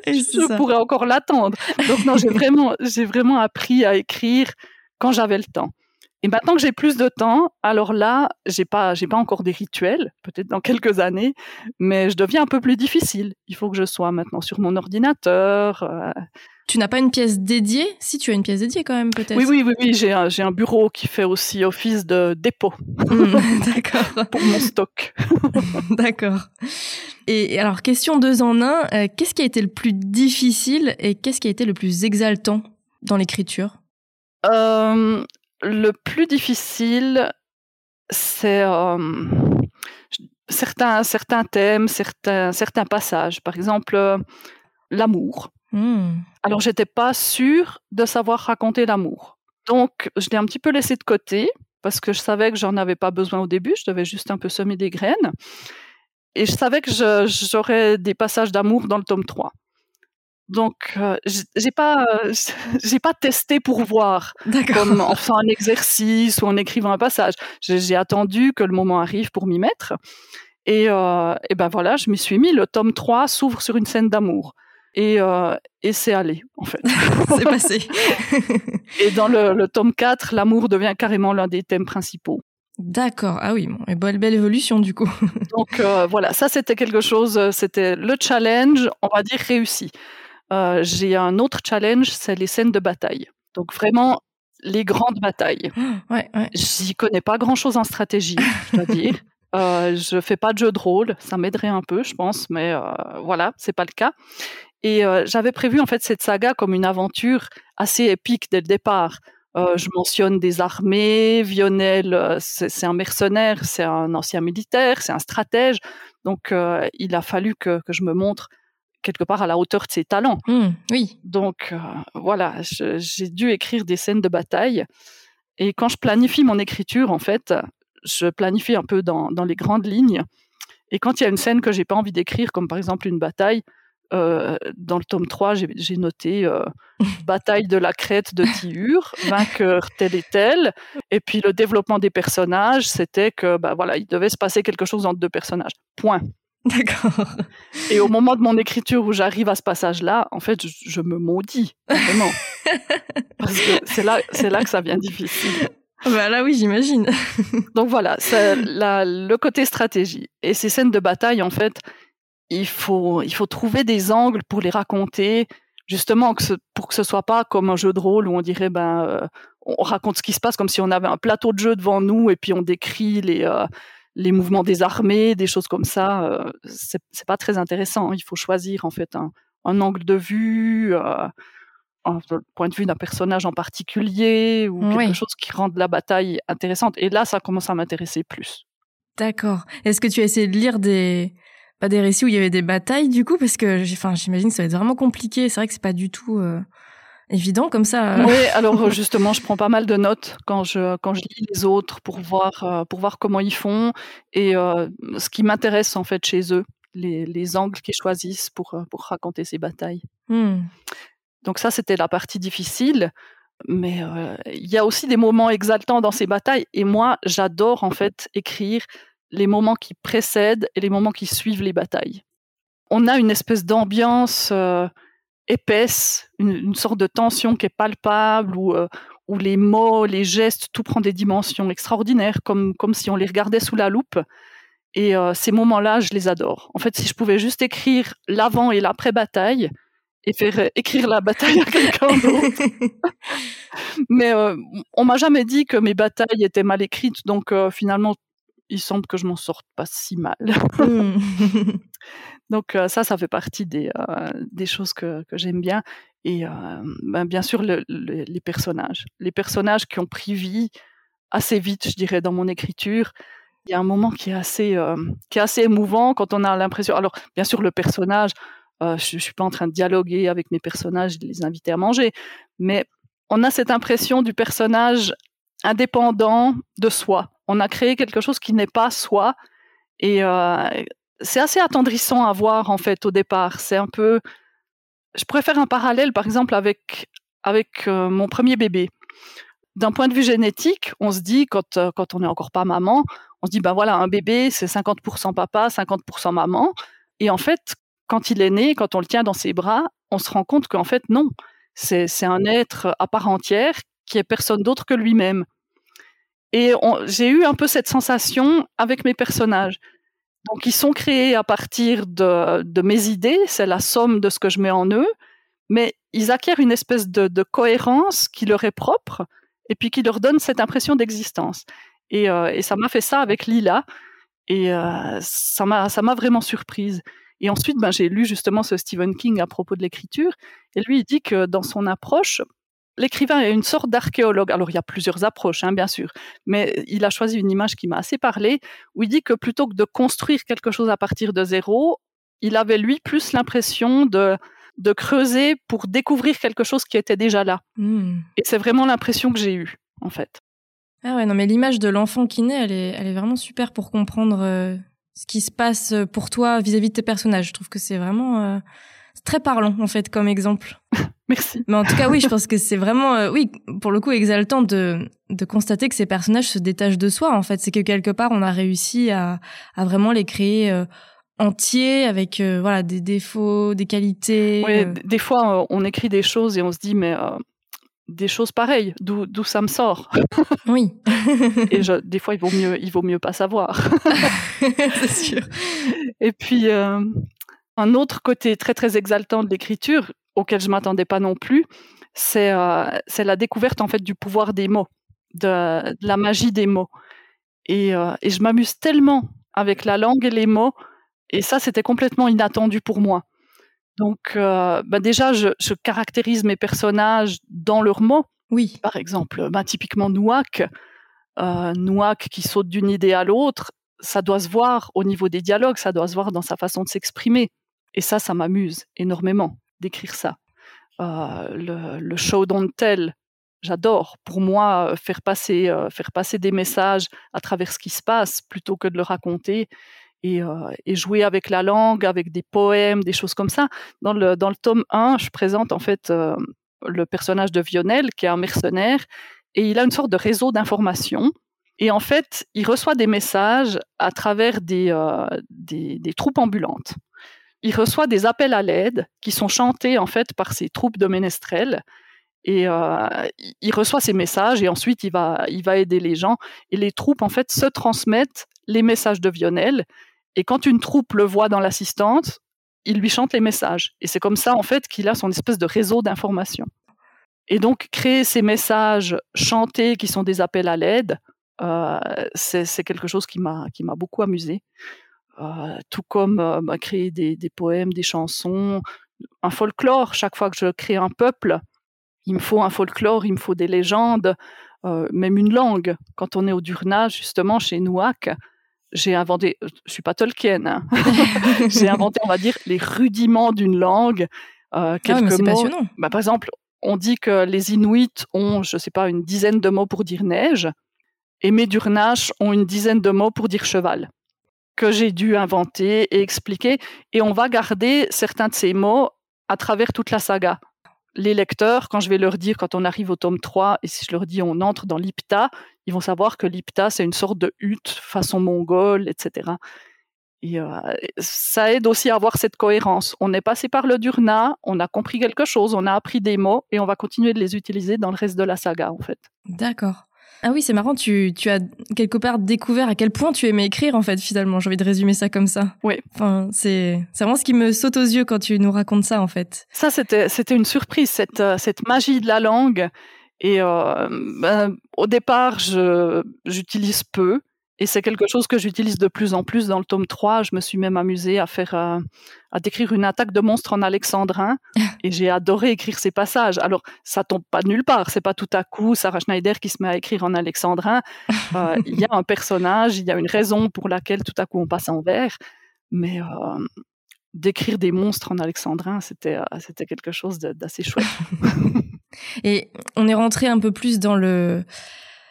Je pourrais encore l'attendre. Donc non, j'ai vraiment, j'ai vraiment appris à écrire quand j'avais le temps. Et maintenant que j'ai plus de temps, alors là, j'ai pas, j'ai pas encore des rituels, peut-être dans quelques années, mais je deviens un peu plus difficile. Il faut que je sois maintenant sur mon ordinateur. Euh. Tu n'as pas une pièce dédiée? Si tu as une pièce dédiée quand même, peut-être. Oui, oui, oui, oui. J'ai un, bureau qui fait aussi office de dépôt. Hmm, (laughs) (laughs) d'accord. Pour mon stock. (laughs) d'accord. Et alors, question deux en un. Euh, qu'est-ce qui a été le plus difficile et qu'est-ce qui a été le plus exaltant dans l'écriture? Euh, le plus difficile, c'est certains, certains thèmes, certains, certains passages. Par exemple, l'amour. Mmh. Alors, j'étais pas sûre de savoir raconter l'amour. Donc, je l'ai un petit peu laissé de côté parce que je savais que j'en avais pas besoin au début. Je devais juste un peu semer des graines. Et je savais que j'aurais des passages d'amour dans le tome 3. Donc, euh, j'ai pas, euh, (laughs) j'ai pas testé pour voir, comme en faisant un exercice ou en écrivant un passage. J'ai attendu que le moment arrive pour m'y mettre. Et, euh, et, ben voilà, je m'y suis mis. Le tome 3 s'ouvre sur une scène d'amour. Et, euh, et c'est allé, en fait. (laughs) c'est passé. (laughs) et dans le, le tome 4, l'amour devient carrément l'un des thèmes principaux. D'accord. Ah oui, bon, et belle, belle évolution du coup. (laughs) Donc euh, voilà, ça c'était quelque chose, c'était le challenge, on va dire réussi. Euh, j'ai un autre challenge, c'est les scènes de bataille. Donc vraiment les grandes batailles. (gasps) Ouais, ouais. J'y connais pas grand-chose en stratégie, je dois dire. Euh, je fais pas de jeu de rôle, ça m'aiderait un peu, je pense, mais euh, voilà, c'est pas le cas. Et euh, j'avais prévu en fait cette saga comme une aventure assez épique dès le départ. Euh, je mentionne des armées, Vionel, euh, c'est un mercenaire, c'est un ancien militaire, c'est un stratège. Donc, il a fallu que, que, je me montre quelque part à la hauteur de ses talents. Mmh, oui. Donc voilà, j'ai dû écrire des scènes de bataille. Et quand je planifie mon écriture, en fait, je planifie un peu dans, dans les grandes lignes. Et quand il y a une scène que j'ai pas envie d'écrire, comme par exemple une bataille, euh, dans le tome 3, j'ai noté euh, bataille de la crête de Tiur, vainqueur tel et tel. Et puis le développement des personnages, c'était que bah voilà, il devait se passer quelque chose entre deux personnages. Point. D'accord. Et au moment de mon écriture où j'arrive à ce passage-là, en fait, je, me maudis, vraiment. Parce que c'est là, c'est là que ça devient difficile. Bah là, oui, j'imagine. Donc voilà, le côté stratégie. Et ces scènes de bataille, en fait, il faut, il faut trouver des angles pour les raconter, justement que ce, pour que ce soit pas comme un jeu de rôle où on dirait, ben, euh, on raconte ce qui se passe comme si on avait un plateau de jeu devant nous et puis on décrit les, euh, les mouvements des armées, des choses comme ça, euh, c'est pas très intéressant. Il faut choisir en fait un, angle de vue, euh, un point de vue d'un personnage en particulier ou quelque chose qui rende la bataille intéressante. Et là, ça commence à m'intéresser plus. D'accord. Est-ce que tu as essayé de lire des pas des récits où il y avait des batailles du coup parce que enfin j'imagine que ça va être vraiment compliqué. C'est vrai que c'est pas du tout. Euh, évident comme ça. Euh. Oui, (laughs) alors euh, justement, je prends pas mal de notes quand je quand je lis les autres pour voir pour voir comment ils font et ce qui m'intéresse en fait chez eux, les, les angles qu'ils choisissent pour pour raconter ces batailles. Mmh. Donc ça, c'était la partie difficile. Mais il y a aussi des moments exaltants dans ces batailles et moi, j'adore en fait écrire les moments qui précèdent et les moments qui suivent les batailles. On a une espèce d'ambiance épaisse, une, sorte de tension qui est palpable, où, euh, où les mots, les gestes, tout prend des dimensions extraordinaires, comme, comme si on les regardait sous la loupe. Et euh, ces moments-là, je les adore. En fait, si je pouvais juste écrire l'avant et l'après-bataille, et faire écrire la bataille à quelqu'un d'autre. (laughs) Mais euh, on m'a jamais dit que mes batailles étaient mal écrites, donc finalement, il semble que je m'en sorte pas si mal. Hmm. (laughs) (laughs) Donc ça, ça fait partie des, des choses que, que j'aime bien. Et ben, bien sûr, les personnages. Les personnages qui ont pris vie assez vite, je dirais, dans mon écriture. Il y a un moment qui est assez, qui est assez émouvant quand on a l'impression. Alors, bien sûr, le personnage, je ne suis pas en train de dialoguer avec mes personnages, de les inviter à manger, mais on a cette impression du personnage indépendant de soi. On a créé quelque chose qui n'est pas soi. Et c'est assez attendrissant à voir en fait au départ. C'est un peu, je faire un parallèle par exemple avec avec euh, mon premier bébé. D'un point de vue génétique, on se dit quand euh, quand on n'est encore pas maman, On se dit, ben voilà, un bébé, c'est 50% papa, 50% maman. Et en fait, quand il est né, quand on le tient dans ses bras, on se rend compte qu'en fait, non. C'est un être à part entière qui est personne d'autre que lui-même. Et j'ai eu un peu cette sensation avec mes personnages. Donc, ils sont créés à partir de, de mes idées, c'est la somme de ce que je mets en eux, mais ils acquièrent une espèce de, de, cohérence qui leur est propre et puis qui leur donne cette impression d'existence. Et, euh, et, ça m'a fait ça avec Lila, et euh, ça m'a vraiment surprise. Et ensuite, ben, j'ai lu justement ce Stephen King à propos de l'écriture, et lui, il dit que dans son approche, l'écrivain est une sorte d'archéologue. Alors, il y a plusieurs approches, hein, bien sûr, mais il a choisi une image qui m'a assez parlé, où il dit que plutôt que de construire quelque chose à partir de zéro, il avait, lui, plus l'impression de, de creuser pour découvrir quelque chose qui était déjà là. Hmm. Et c'est vraiment l'impression que j'ai eue, en fait. Ah ouais, non, mais l'image de l'enfant qui naît, elle est, elle est vraiment super pour comprendre euh, ce qui se passe pour toi vis-à-vis de tes personnages. Je trouve que c'est vraiment euh, très parlant, en fait, comme exemple. (laughs) Merci. Mais en tout cas, oui, je pense que c'est vraiment, euh, oui, pour le coup, exaltant de, de constater que ces personnages se détachent de soi. En fait, c'est que quelque part, on a réussi à, à vraiment les créer euh, entiers avec euh, voilà des défauts, des qualités. Oui, des fois, on écrit des choses et on se dit, mais des choses pareilles, d'où d'où ça me sort? (laughs) Oui. (laughs) et je, des fois, il vaut mieux, il vaut mieux pas savoir. (laughs) c'est sûr. Et puis, un autre côté très très exaltant de l'écriture, auquel je m'attendais pas non plus, c'est euh, la découverte en fait du pouvoir des mots, de, la magie des mots. Et, euh, et je m'amuse tellement avec la langue et les mots, et ça c'était complètement inattendu pour moi. Donc euh, bah déjà, je, je, caractérise mes personnages dans leurs mots. Oui. Par exemple, bah, typiquement Nouak, euh, Nouak qui saute d'une idée à l'autre, ça doit se voir au niveau des dialogues, ça doit se voir dans sa façon de s'exprimer. Et ça, ça m'amuse énormément d'écrire ça. Euh, le, show don't tell, j'adore. Pour moi, euh, faire passer, euh, faire passer des messages à travers ce qui se passe plutôt que de le raconter et, jouer avec la langue, avec des poèmes, des choses comme ça. Dans le, dans le tome 1, je présente en fait le personnage de Vionel, qui est un mercenaire, et il a une sorte de réseau d'informations. Et en fait, il reçoit des messages à travers des, des troupes ambulantes il reçoit des appels à l'aide qui sont chantés en fait par ces troupes de ménestrels. Et euh, il reçoit ces messages et ensuite il va, il va aider les gens. Et les troupes en fait se transmettent les messages de Vionel. Et quand une troupe le voit dans l'assistante, il lui chante les messages. Et c'est comme ça en fait qu'il a son espèce de réseau d'information. Et donc créer ces messages chantés qui sont des appels à l'aide, euh, c'est quelque chose qui m'a beaucoup amusé. Euh, tout comme euh, bah, créer des, des, poèmes, des chansons, un folklore. Chaque fois que je crée un peuple, il me faut un folklore, il me faut des légendes, euh, même une langue. Quand on est au Durna, justement, chez Nouak, j'ai inventé, je suis pas Tolkien, hein. (laughs) j'ai inventé, on va dire, les rudiments d'une langue. Euh, quelques ah, mots. Bah, par exemple, on dit que les Inuits ont, je sais pas, une dizaine de mots pour dire neige, et mes Durnaches ont une dizaine de mots pour dire cheval que j'ai dû inventer et expliquer. Et on va garder certains de ces mots à travers toute la saga. Les lecteurs, quand je vais leur dire, quand on arrive au tome 3, et si je leur dis on entre dans l'Ipta, ils vont savoir que l'Ipta, c'est une sorte de hutte façon mongole, etc. Et euh, ça aide aussi à avoir cette cohérence. On est passé par le Durna, on a compris quelque chose, on a appris des mots, et on va continuer de les utiliser dans le reste de la saga, en fait. D'accord. Ah oui, c'est marrant, tu, tu as quelque part découvert à quel point tu aimais écrire, en fait, finalement. J'ai envie de résumer ça comme ça. Oui. Enfin, c'est, vraiment ce qui me saute aux yeux quand tu nous racontes ça, en fait. Ça, c'était, une surprise, cette, euh, cette magie de la langue. Et euh, ben, au départ, j'utilise peu. Et c'est quelque chose que j'utilise de plus en plus dans le tome 3. Je me suis même amusée à faire, euh, à décrire une attaque de monstres en alexandrin. (laughs) et j'ai adoré écrire ces passages. Alors, ça tombe pas de nulle part. C'est pas tout à coup Sarah Schneider qui se met à écrire en alexandrin. (laughs) Euh, il y a un personnage, il y a une raison pour laquelle tout à coup on passe en vers. Mais euh, d'écrire des monstres en alexandrin, c'était, c'était quelque chose d'assez chouette. (laughs) et on est rentré un peu plus dans le,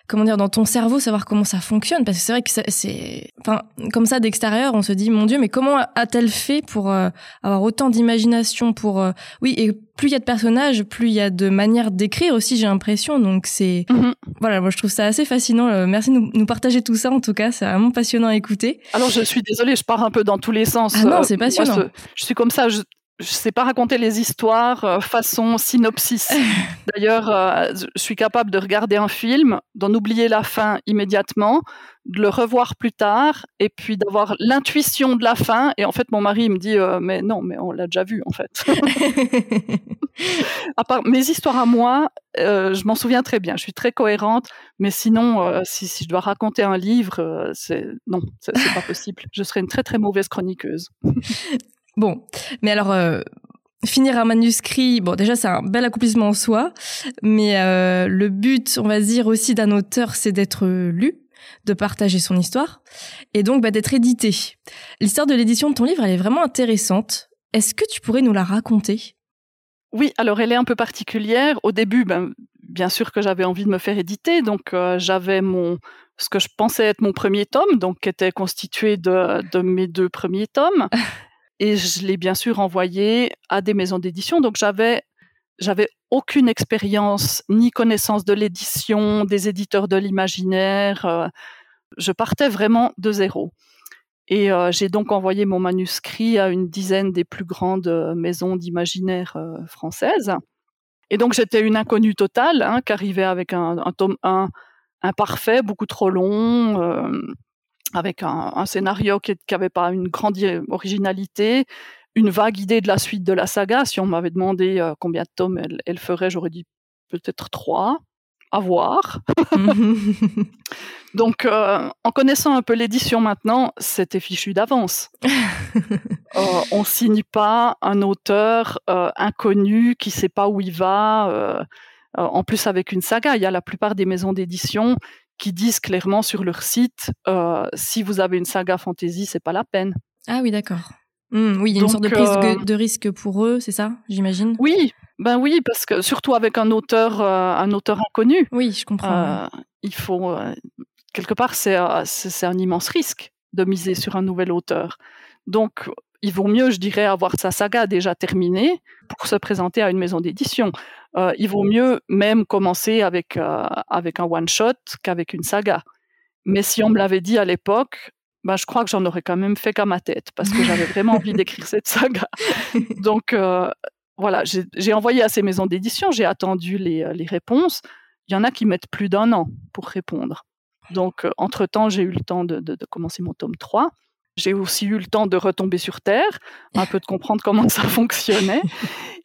comment dire, dans ton cerveau, savoir comment ça fonctionne, parce que c'est vrai que c'est, enfin, comme ça d'extérieur, on se dit, mon Dieu, mais comment a-t-elle fait pour euh, avoir autant d'imagination, pour, euh, oui, et plus il y a de personnages, plus il y a de manières d'écrire aussi, j'ai l'impression. Donc c'est, mm-hmm. voilà, moi je trouve ça assez fascinant. merci de nous, partager tout ça en tout cas, c'est vraiment passionnant à écouter. Alors je suis désolée, je pars un peu dans tous les sens. Ah non, c'est passionnant. je suis comme ça, je, je sais pas raconter les histoires euh, façon synopsis. (laughs) D'ailleurs, euh, je suis capable de regarder un film, d'en oublier la fin immédiatement, de le revoir plus tard, et puis d'avoir l'intuition de la fin. Et en fait, mon mari me dit euh, mais non, mais on l'a déjà vu en fait. (laughs) à part mes histoires à moi, je m'en souviens très bien. Je suis très cohérente, mais sinon, si, si, je dois raconter un livre, c'est non, c'est pas possible. Je serais une très très mauvaise chroniqueuse. (laughs) Bon, mais alors euh, finir un manuscrit, bon déjà c'est un bel accomplissement en soi, mais euh, le but, on va dire aussi d'un auteur, c'est d'être lu, de partager son histoire, et donc bah, d'être édité. L'histoire de l'édition de ton livre, elle est vraiment intéressante. Est-ce que tu pourrais nous la raconter? Oui, alors elle est un peu particulière. Au début, ben, bien sûr que j'avais envie de me faire éditer, donc euh, j'avais mon ce que je pensais être mon premier tome, donc qui était constitué de, de mes deux premiers tomes. (laughs) et je l'ai bien sûr envoyé à des maisons d'édition. Donc j'avais j'avais aucune expérience ni connaissance de l'édition, des éditeurs de l'imaginaire. Euh, je partais vraiment de zéro. Et euh, j'ai donc envoyé mon manuscrit à une dizaine des plus grandes euh, maisons d'imaginaire françaises. Et donc j'étais une inconnue totale, hein, qui arrivait avec un, un tome 1 imparfait, beaucoup trop long, avec un, scénario qui n'avait pas une grande originalité, une vague idée de la suite de la saga. Si on m'avait demandé euh, combien de tomes elle, ferait, j'aurais dit peut-être trois, à voir. (laughs) Donc, euh, en connaissant un peu l'édition maintenant, c'était fichu d'avance. (laughs) euh, on signe pas un auteur euh, inconnu qui sait pas où il va. en plus, avec une saga, il y a la plupart des maisons d'édition qui disent clairement sur leur site euh, si vous avez une saga fantasy, c'est pas la peine. Ah oui, d'accord. Hmm, oui, il y a une sorte de prise euh, de risque pour eux, c'est ça, j'imagine? Oui, ben oui, parce que surtout avec un auteur, euh, un auteur inconnu. Oui, je comprends. il faut quelque part, c'est c'est un immense risque de miser sur un nouvel auteur. Donc, il vaut mieux, je dirais, avoir sa saga déjà terminée pour se présenter à une maison d'édition. Euh, il vaut mieux même commencer avec, euh, avec un one-shot qu'avec une saga. Mais si on me l'avait dit à l'époque, ben, je crois que j'en aurais quand même fait qu'à ma tête, parce que j'avais vraiment envie (laughs) d'écrire cette saga. Donc euh, voilà, j'ai envoyé à ces maisons d'édition, j'ai attendu les, les réponses. Il y en a qui mettent plus d'un an pour répondre. Donc, entre-temps, j'ai eu le temps de, de, de, commencer mon tome 3. J'ai aussi eu le temps de retomber sur Terre, un peu de comprendre comment ça fonctionnait.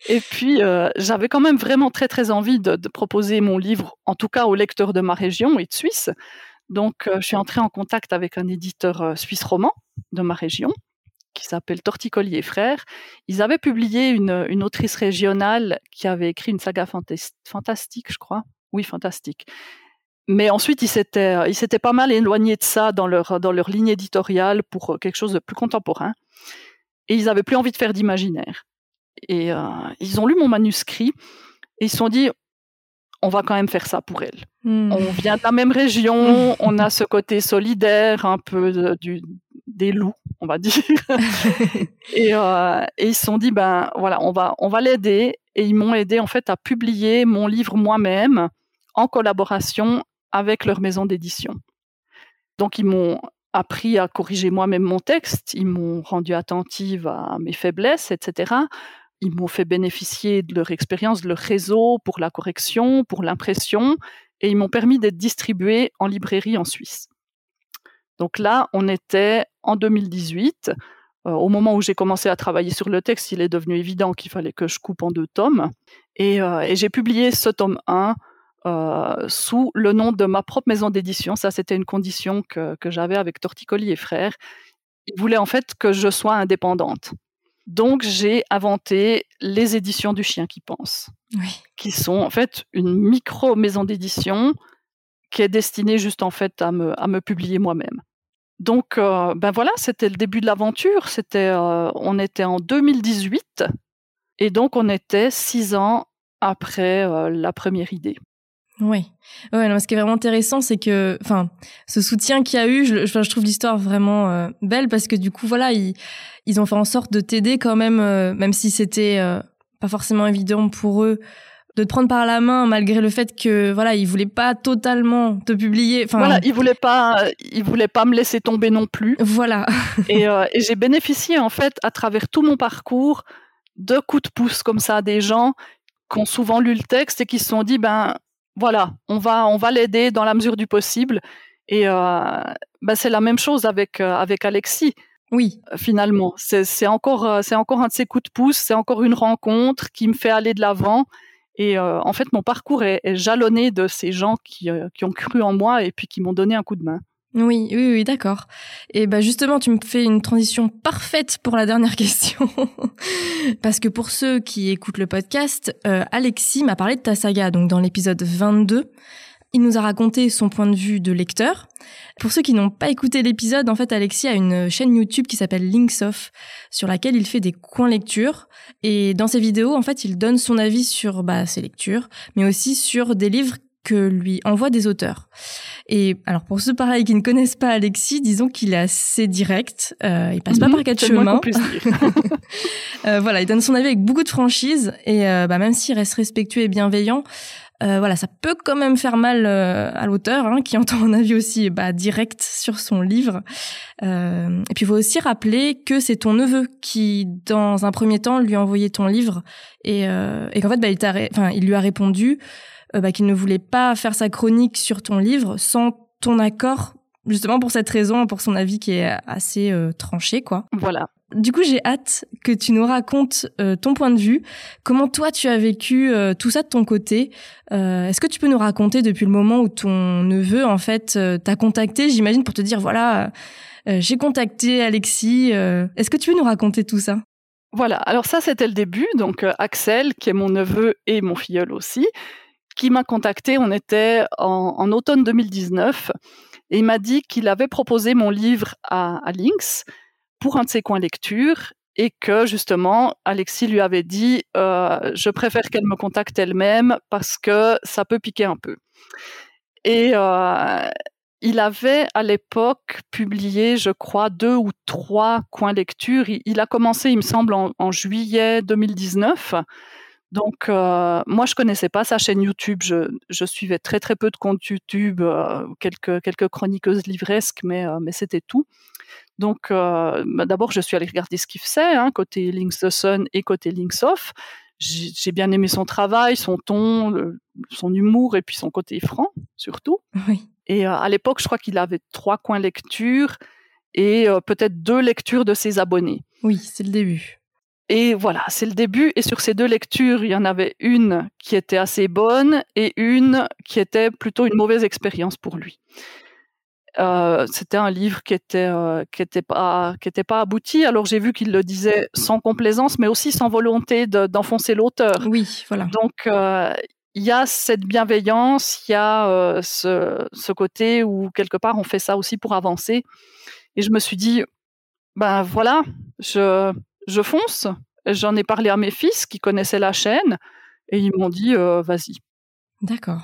Et puis, euh, j'avais quand même vraiment très, très envie de, proposer mon livre, en tout cas aux lecteurs de ma région et de Suisse. Donc, euh, je suis entrée en contact avec un éditeur euh, suisse roman de ma région qui s'appelle Torticolis et Frères. Ils avaient publié une, une, autrice régionale qui avait écrit une saga fantastique, je crois. Oui, fantastique mais ensuite, ils s'étaient, euh, ils s'étaient pas mal éloignés de ça dans leur, dans leur ligne éditoriale pour euh, quelque chose de plus contemporain. Et ils avaient plus envie de faire d'imaginaire. Et euh, ils ont lu mon manuscrit et ils se sont dit, on va quand même faire ça pour elle. Hmm. On vient de la même région, (laughs) on a ce côté solidaire, un peu du, des loups, on va dire. (laughs) et, et, ils se sont dit, ben voilà, on va, on va l'aider. Et ils m'ont aidé en fait à publier mon livre moi-même en collaboration avec leur maison d'édition. Donc ils m'ont appris à corriger moi-même mon texte, ils m'ont rendu attentive à mes faiblesses, etc. Ils m'ont fait bénéficier de leur expérience, de leur réseau pour la correction, pour l'impression, et ils m'ont permis d'être distribué en librairie en Suisse. Donc là, on était en 2018. Euh, au moment où j'ai commencé à travailler sur le texte, il est devenu évident qu'il fallait que je coupe en deux tomes. Et, euh, et j'ai publié ce tome 1 euh, sous le nom de ma propre maison d'édition. Ça, c'était une condition que, que j'avais avec Torticolis et Frères. Ils voulaient en fait que je sois indépendante. Donc, j'ai inventé les éditions du chien qui pense, qui sont en fait une micro maison d'édition qui est destinée juste en fait à me, à me publier moi-même. Donc, euh, ben voilà, c'était le début de l'aventure. C'était, euh, on était en 2018 et donc on était six ans après la première idée. Oui. Ouais, non, ce qui est vraiment intéressant, c'est que, enfin, ce soutien qu'il y a eu, je, je, je trouve l'histoire vraiment euh, belle parce que du coup, voilà, ils, ils ont fait en sorte de t'aider quand même, euh, même si c'était euh, pas forcément évident pour eux de te prendre par la main malgré le fait que voilà ils voulaient pas totalement te publier enfin voilà ils voulaient pas ils voulaient pas me laisser tomber non plus voilà (laughs) et, et j'ai bénéficié en fait à travers tout mon parcours de coups de pouce comme ça des gens qui ont souvent lu le texte et qui se sont dit ben voilà, on va, on va l'aider dans la mesure du possible. Et euh, ben c'est la même chose avec, euh, avec Alexis. Oui. Finalement, c'est encore, euh, c'est encore un de ses coups de pouce, c'est encore une rencontre qui me fait aller de l'avant. Et euh, en fait, mon parcours est, est, jalonné de ces gens qui, euh, qui ont cru en moi et puis qui m'ont donné un coup de main. Oui, oui, oui, d'accord. Et bah justement, tu me fais une transition parfaite pour la dernière (laughs) question, parce que pour ceux qui écoutent le podcast, euh, Alexis m'a parlé de ta saga, donc dans l'épisode 22. Il nous a raconté son point de vue de lecteur. Pour ceux qui n'ont pas écouté l'épisode, en fait, Alexis a une chaîne YouTube qui s'appelle Linksoft, sur laquelle il fait des coins lecture. Et dans ses vidéos, en fait, il donne son avis sur bah, ses lectures, mais aussi sur des livres que lui envoient des auteurs. Et alors pour ceux pareils qui ne connaissent pas Alexis, disons qu'il est assez direct. Euh, il passe Mhm, pas par quatre chemins. (laughs) Euh, voilà, il donne son avis avec beaucoup de franchise et euh, bah, même s'il reste respectueux et bienveillant, euh, voilà, ça peut quand même faire mal euh, à l'auteur hein, qui (laughs) entend un avis aussi bah, direct sur son livre. Euh, et puis il faut aussi rappeler que c'est ton neveu qui, dans un premier temps, lui a envoyé ton livre et, euh, et qu'en fait, bah, il, enfin, il lui a répondu euh, bah, qu'il ne voulait pas faire sa chronique sur ton livre sans ton accord, justement pour cette raison, pour son avis qui est assez euh, tranché, quoi. voilà. Du coup, j'ai hâte que tu nous racontes euh, ton point de vue, comment toi tu as vécu euh, tout ça de ton côté? Euh, Est-ce que tu peux nous raconter depuis le moment où ton neveu en fait euh, t'a contacté, j'imagine, pour te dire voilà, euh, j'ai contacté Alexis. euh, Est-ce que tu peux nous raconter tout ça? Voilà, alors ça c'était le début. Donc euh, Axel, qui est mon neveu et mon filleul aussi, qui m'a contacté, on était en, automne 2019, et il m'a dit qu'il avait proposé mon livre à, à Lynx pour un de ses coins lecture, et que justement Alexis lui avait dit euh, je préfère qu'elle me contacte elle-même parce que ça peut piquer un peu. Et euh, il avait à l'époque publié, je crois, deux ou trois coins lecture. Il, a commencé, il me semble, en juillet 2019. Donc, euh, moi, je connaissais pas sa chaîne YouTube. Je, je suivais très très peu de comptes YouTube, euh, quelques quelques chroniqueuses livresques, mais euh, mais c'était tout. Donc, bah, d'abord, je suis allée regarder ce qu'il faisait, hein, côté Links the Sun et côté Links Off. J'ai bien aimé son travail, son ton, le- son humour et puis son côté franc, surtout. Oui. Et à l'époque, je crois qu'il avait trois coins lecture et peut-être deux lectures de ses abonnés. Oui, c'est le début. Et voilà, c'est le début. Et sur ces deux lectures, il y en avait une qui était assez bonne et une qui était plutôt une mauvaise expérience pour lui. Euh, c'était un livre qui était euh, qui était pas qui était pas abouti. Alors j'ai vu qu'il le disait sans complaisance, mais aussi sans volonté de- d'enfoncer l'auteur. Oui, voilà. Donc euh, il y a cette bienveillance, il y a ce, ce côté où quelque part on fait ça aussi pour avancer. Et je me suis dit, ben voilà, je, je fonce. J'en ai parlé à mes fils qui connaissaient la chaîne et ils m'ont dit, euh, vas-y. D'accord.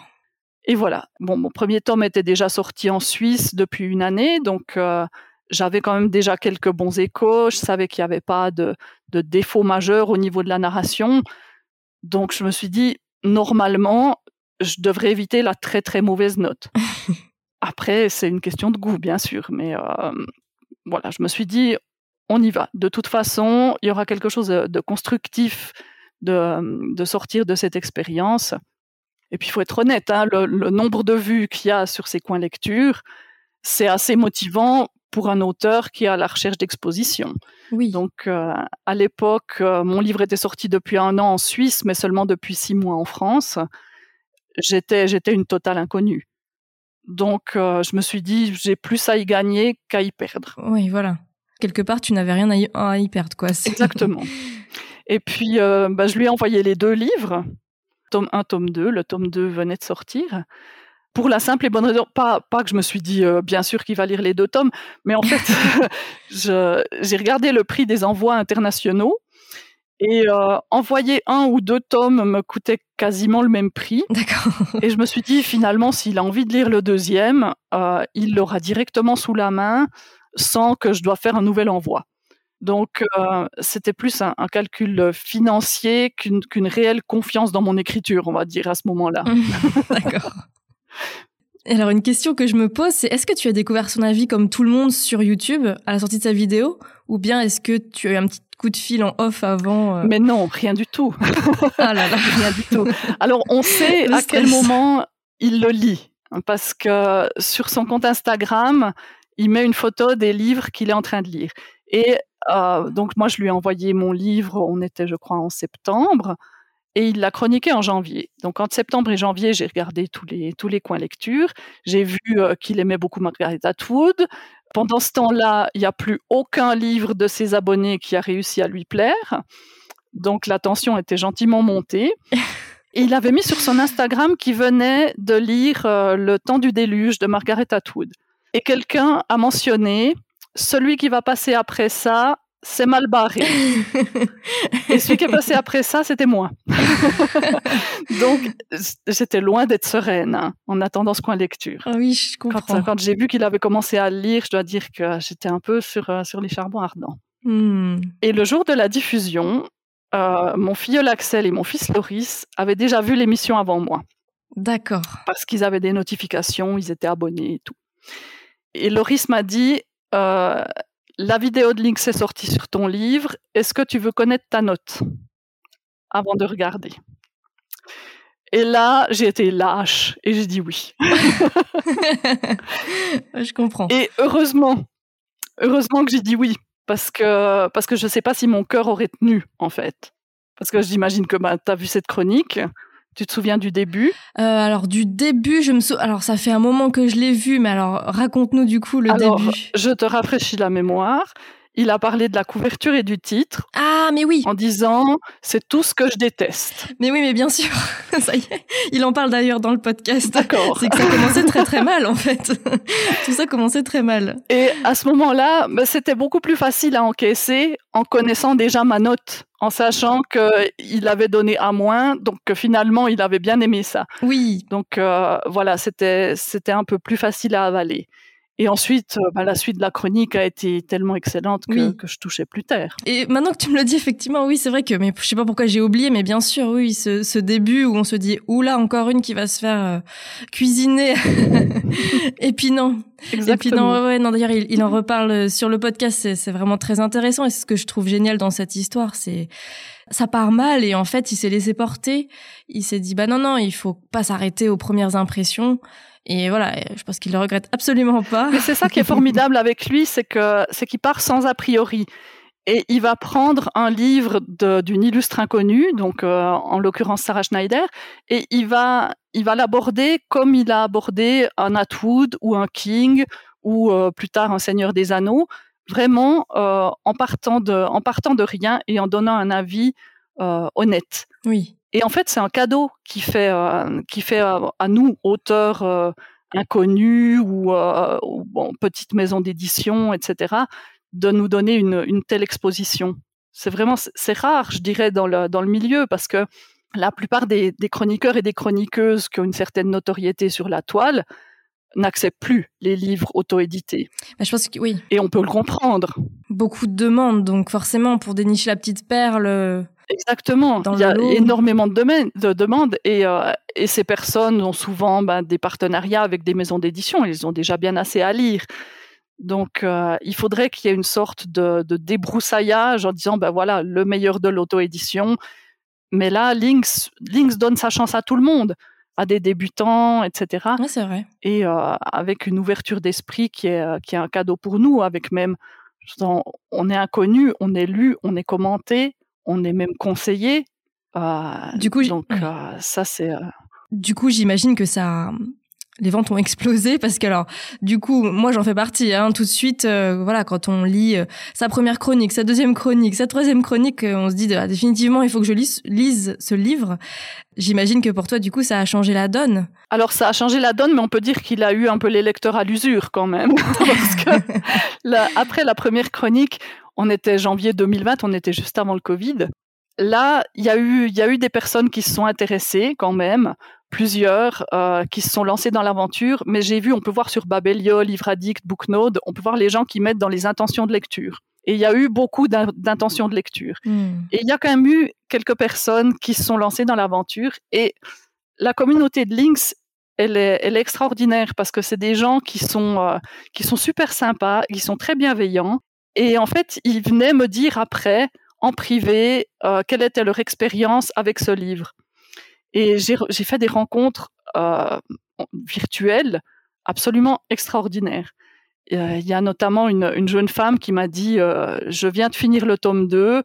Et voilà. Bon, mon premier tome était déjà sorti en Suisse depuis une année, donc euh, j'avais quand même déjà quelques bons échos. Je savais qu'il n'y avait pas de, de défaut majeur au niveau de la narration. Donc je me suis dit, normalement, je devrais éviter la très très mauvaise note. (laughs) Après, c'est une question de goût, bien sûr, mais euh, voilà, je me suis dit, on y va. De toute façon, il y aura quelque chose de, constructif de, de sortir de cette expérience. Et puis, il faut être honnête, hein, le, le nombre de vues qu'il y a sur ces coins lecture, c'est assez motivant pour un auteur qui est à la recherche d'exposition. Oui. Donc, euh, à l'époque, euh, mon livre était sorti depuis un an en Suisse, mais seulement depuis six mois en France. J'étais, j'étais une totale inconnue. Donc, euh, je me suis dit, j'ai plus à y gagner qu'à y perdre. Oui, voilà. Quelque part, tu n'avais rien à y, à y perdre, quoi. Exactement. (laughs) Et puis, euh, bah, je lui ai envoyé les deux livres, tome 1, tome 2. Le tome 2 venait de sortir. Pour la simple et bonne raison, pas, pas que je me suis dit, euh, bien sûr qu'il va lire les deux tomes, mais en fait, (laughs) (laughs) j'ai regardé le prix des envois internationaux Et euh, envoyer un ou deux tomes me coûtait quasiment le même prix. D'accord. Et je me suis dit, finalement, s'il a envie de lire le deuxième, il l'aura directement sous la main sans que je dois faire un nouvel envoi. Donc, euh, c'était plus un, calcul financier qu'une réelle confiance dans mon écriture, on va dire, à ce moment-là. (laughs) D'accord. Alors, une question que je me pose, c'est est-ce que tu as découvert son avis comme tout le monde sur YouTube à la sortie de sa vidéo Ou bien est-ce que tu as eu un petit coup de fil en off avant euh? Mais non, rien du tout. (laughs) ah là là. (laughs) rien du tout. Alors, on sait à quel moment il le lit. Parce que sur son compte Instagram, il met une photo des livres qu'il est en train de lire. Et euh, donc moi, je lui ai envoyé mon livre, on était, je crois, en septembre, et il l'a chroniqué en janvier. Donc entre septembre et janvier, j'ai regardé tous les, tous les coins lecture. J'ai vu euh, qu'il aimait beaucoup Margaret Atwood. Pendant ce temps-là, il n'y a plus aucun livre de ses abonnés qui a réussi à lui plaire. Donc la tension était gentiment montée. Il avait mis sur son Instagram qu'il venait de lire euh, Le temps du déluge de Margaret Atwood. Et quelqu'un a mentionné celui qui va passer après ça, c'est mal barré. (laughs) et celui qui est passé après ça, c'était moi. (laughs) Donc, j'étais loin d'être sereine hein, en attendant ce coin lecture. Ah oui, je comprends. Quand, j'ai vu qu'il avait commencé à lire, je dois dire que j'étais un peu sur, euh, sur les charbons ardents. Hmm. Et le jour de la diffusion, euh, mon filleul Axel et mon fils Loris avaient déjà vu l'émission avant moi. D'accord. Parce qu'ils avaient des notifications, ils étaient abonnés et tout. Et Loris m'a dit, euh, la vidéo de Link s'est sortie sur ton livre. Est-ce que tu veux connaître ta note avant de regarder? Et là, j'ai été lâche et j'ai dit oui. (laughs) je comprends. Et heureusement, heureusement que j'ai dit oui parce que parce que je ne sais pas si mon cœur aurait tenu en fait. Parce que j'imagine que bah, tu as vu cette chronique, tu te souviens du début? Euh, Alors du début, je me souviens. Alors ça fait un moment que je l'ai vu, mais alors raconte-nous du coup le alors, début. Je te rafraîchis la mémoire il a parlé de la couverture et du titre. Ah, mais oui. En disant, c'est tout ce que je déteste. Mais oui, mais bien sûr. (laughs) ça y est. Il en parle d'ailleurs dans le podcast. D'accord. C'est que ça commençait très très mal, en (laughs) fait. tout ça commençait très mal. Et à ce moment-là, bah, c'était beaucoup plus facile à encaisser en connaissant déjà ma note, en sachant qu'il avait donné à moins, donc que finalement, il avait bien aimé ça. Oui. Donc euh, voilà, c'était c'était un peu plus facile à avaler. Et ensuite, euh, bah, la suite de la chronique a été tellement excellente que, que, je touchais plus terre. Et maintenant que tu me le dis, effectivement, oui, c'est vrai que, mais je sais pas pourquoi j'ai oublié, mais bien sûr, oui, ce, ce début où on se dit, oula, encore une qui va se faire euh, cuisiner. (laughs) et puis non. Exactement. Et puis non, ouais, ouais non, d'ailleurs, il, il, en reparle sur le podcast, c'est vraiment très intéressant. Et c'est ce que je trouve génial dans cette histoire, c'est, ça part mal et en fait, il s'est laissé porter. Il s'est dit, bah non, non, il faut pas s'arrêter aux premières impressions. Et voilà, je pense qu'il le regrette absolument pas. Mais c'est ça qui est (laughs) formidable avec lui, c'est que c'est qu'il part sans a priori. Et il va prendre un livre d'une illustre inconnue, donc euh, en l'occurrence Sarah Schneider, et il va il va l'aborder comme il a abordé un Atwood ou un King ou euh, plus tard un Seigneur des Anneaux, vraiment euh, en partant de en partant de rien et en donnant un avis honnête. Oui. Et en fait, c'est un cadeau qui fait, euh, qui fait euh, à nous, auteurs euh, inconnus ou, bon, petite maison d'édition, etc., de nous donner une, une telle exposition. C'est vraiment, c'est rare, je dirais, dans le, dans le milieu, parce que la plupart des, des chroniqueurs et des chroniqueuses qui ont une certaine notoriété sur la toile n'acceptent plus les livres auto-édités. Bah, je pense que oui. Et on peut le comprendre. Beaucoup de demandes, donc forcément, pour dénicher la petite perle, Exactement. Il y a énormément de, de demandes et, euh, et, ces personnes ont souvent ben, des partenariats avec des maisons d'édition. Ils ont déjà bien assez à lire. Donc, euh, il faudrait qu'il y ait une sorte de, de, débroussaillage en disant, ben voilà, le meilleur de l'auto-édition. Mais là, Lynx, Lynx donne sa chance à tout le monde, à des débutants, etc. Ouais, c'est vrai. Et euh, avec une ouverture d'esprit qui est, qui est un cadeau pour nous, avec même, on est inconnu, on est lu, on est commenté, on est même conseillé. Euh, du coup, donc euh, ça c'est. Euh, du coup, j'imagine que ça, les ventes ont explosé parce que alors, du coup, moi j'en fais partie. Hein, tout de suite, voilà, quand on lit sa première chronique, sa deuxième chronique, sa troisième chronique, on se dit ah, définitivement il faut que je lise, lise ce livre. J'imagine que pour toi, du coup, ça a changé la donne. Alors ça a changé la donne, mais on peut dire qu'il a eu un peu les lecteurs à l'usure quand même, (laughs) parce que (laughs) après la première chronique, on était janvier 2020, on était juste avant le Covid. là, il y a eu, il y a eu des personnes qui se sont intéressées quand même, plusieurs euh, qui se sont lancés dans l'aventure, mais j'ai vu, on peut voir sur Babelio, Livre Addict, Booknode, on peut voir les gens qui mettent dans les intentions de lecture. Et il y a eu beaucoup d'intentions de lecture. Hmm. Et il y a quand même eu quelques personnes qui se sont lancées dans l'aventure. Et la communauté de Lynx, elle est, elle est extraordinaire parce que c'est des gens qui sont, euh, qui sont super sympas, qui sont très bienveillants. Et en fait, ils venaient me dire après, en privé, euh, quelle était leur expérience avec ce livre. Et j'ai fait des rencontres euh, virtuelles absolument extraordinaires. Il y a notamment une, une jeune femme qui m'a dit euh, Je viens de finir le tome 2,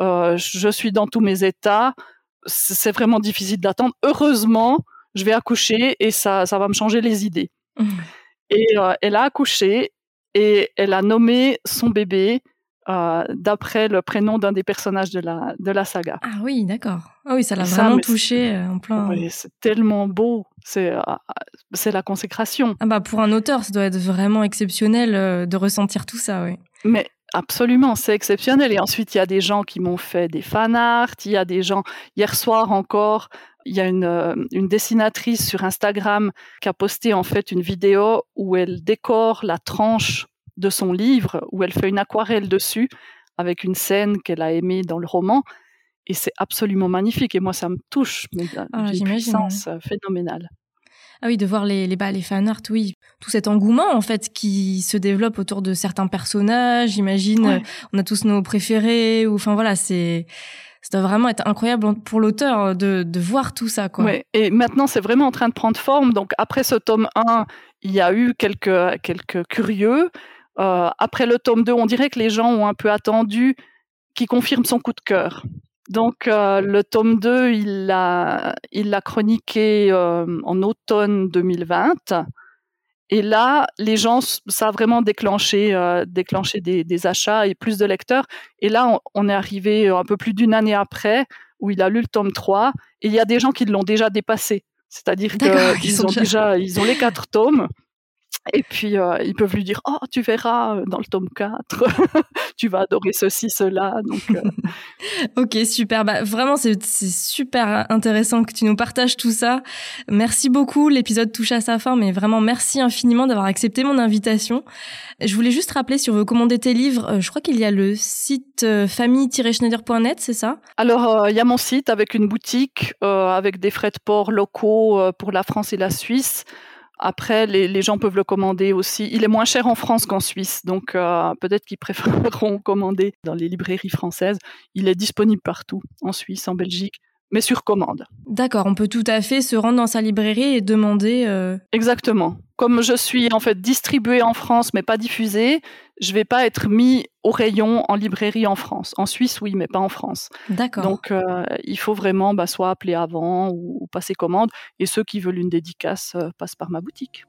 euh, je suis dans tous mes états, c'est vraiment difficile d'attendre. Heureusement, je vais accoucher et ça, ça va me changer les idées. Mmh. Et euh, elle a accouché et elle a nommé son bébé euh, d'après le prénom d'un des personnages de la, de la saga. Ah oui, d'accord. Ah oui, ça l'a vraiment touché euh, en plein. Oui, c'est tellement beau. C'est, euh, c'est la consécration. Ah bah pour un auteur, ça doit être vraiment exceptionnel de ressentir tout ça, oui. Mais absolument, c'est exceptionnel. Et ensuite, il y a des gens qui m'ont fait des fan art. Il y a des gens, hier soir encore, il y a une, une, dessinatrice sur Instagram qui a posté en fait une vidéo où elle décore la tranche de son livre où elle fait une aquarelle dessus avec une scène qu'elle a aimée dans le roman. Et c'est absolument magnifique. Et moi, ça me touche, mais ah, une puissance euh, phénoménale. Ah oui, de voir les, les, bah, les fan art, oui. Tout cet engouement, en fait, qui se développe autour de certains personnages. J'imagine, on a tous nos préférés. Ou, enfin, voilà, c'est, ça doit vraiment être incroyable pour l'auteur de, de voir tout ça, quoi. Ouais. Et maintenant, c'est vraiment en train de prendre forme. Donc, après ce tome 1, il y a eu quelques, quelques curieux. Euh, après le tome 2, on dirait que les gens ont un peu attendu qui confirme son coup de cœur. Donc euh, le tome 2, il l'a il l'a chroniqué euh, en automne 2020. Et là, les gens, ça a vraiment déclenché, déclenché des, achats et plus de lecteurs. Et là, on, est arrivé un peu plus d'une année après, où il a lu le tome 3, et il y a des gens qui l'ont déjà dépassé. C'est-à-dire qu'ils ont déjà, ils ont les quatre tomes. Et puis, euh, ils peuvent lui dire Oh, tu verras euh, dans le tome 4, (laughs) tu vas adorer ceci, cela. Donc, euh. (laughs) ok, super. Bah, vraiment, c'est super intéressant que tu nous partages tout ça. Merci beaucoup. L'épisode touche à sa fin, mais vraiment, merci infiniment d'avoir accepté mon invitation. Je voulais juste rappeler, si on veut commander tes livres, je crois qu'il y a le site famille-schneider.net, c'est ça? Alors, il y a mon site avec une boutique, avec des frais de port locaux pour la France et la Suisse. Après, les, gens peuvent le commander aussi. Il est moins cher en France qu'en Suisse, donc euh, peut-être qu'ils préféreront (laughs) commander dans les librairies françaises. Il est disponible partout, en Suisse, en Belgique, mais sur commande. D'accord, on peut tout à fait se rendre dans sa librairie et demander. Euh, Exactement. Comme je suis en fait distribué en France mais pas diffusé, je vais pas être mis au rayon en librairie en France. En Suisse, oui, mais pas en France. D'accord. Donc, euh, il faut vraiment bah, soit appeler avant ou, passer commande. Et ceux qui veulent une dédicace euh, passent par ma boutique.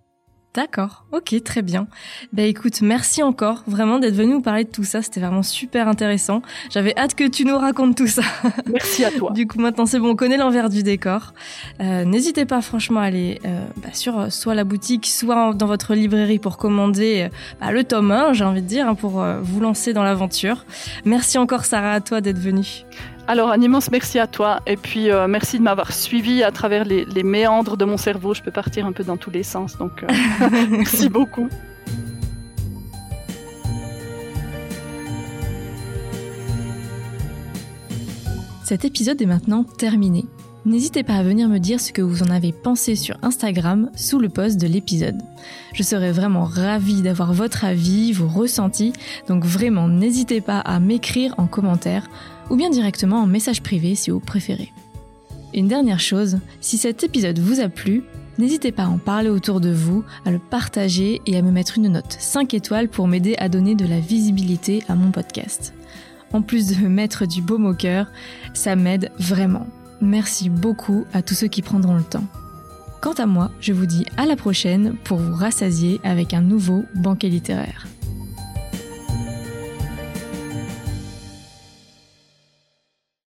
D'accord, ok, très bien. Bah écoute, merci encore vraiment d'être venu nous parler de tout ça, c'était vraiment super intéressant. J'avais hâte que tu nous racontes tout ça. (laughs) Merci à toi. du coup maintenant c'est bon, on connaît l'envers du décor. Euh, n'hésitez pas franchement à aller euh, bah, sur euh, soit la boutique, soit dans votre librairie pour commander bah, le tome 1, j'ai envie de dire, hein, pour vous lancer dans l'aventure. Merci encore Sarah à toi d'être venue. Alors, un immense merci à toi et puis euh, merci de m'avoir suivi à travers les, méandres de mon cerveau. Je peux partir un peu dans tous les sens, donc euh, (laughs) merci beaucoup. Cet épisode est maintenant terminé. N'hésitez pas à venir me dire ce que vous en avez pensé sur Instagram sous le post de l'épisode. Je serais vraiment ravie d'avoir votre avis, vos ressentis, donc vraiment n'hésitez pas à m'écrire en commentaire ou bien directement en message privé si vous préférez. Une dernière chose, si cet épisode vous a plu, n'hésitez pas à en parler autour de vous, à le partager et à me mettre une note 5 étoiles pour m'aider à donner de la visibilité à mon podcast. En plus de me mettre du baume au cœur, ça m'aide vraiment. Merci beaucoup à tous ceux qui prendront le temps. Quant à moi, je vous dis à la prochaine pour vous rassasier avec un nouveau banquet littéraire.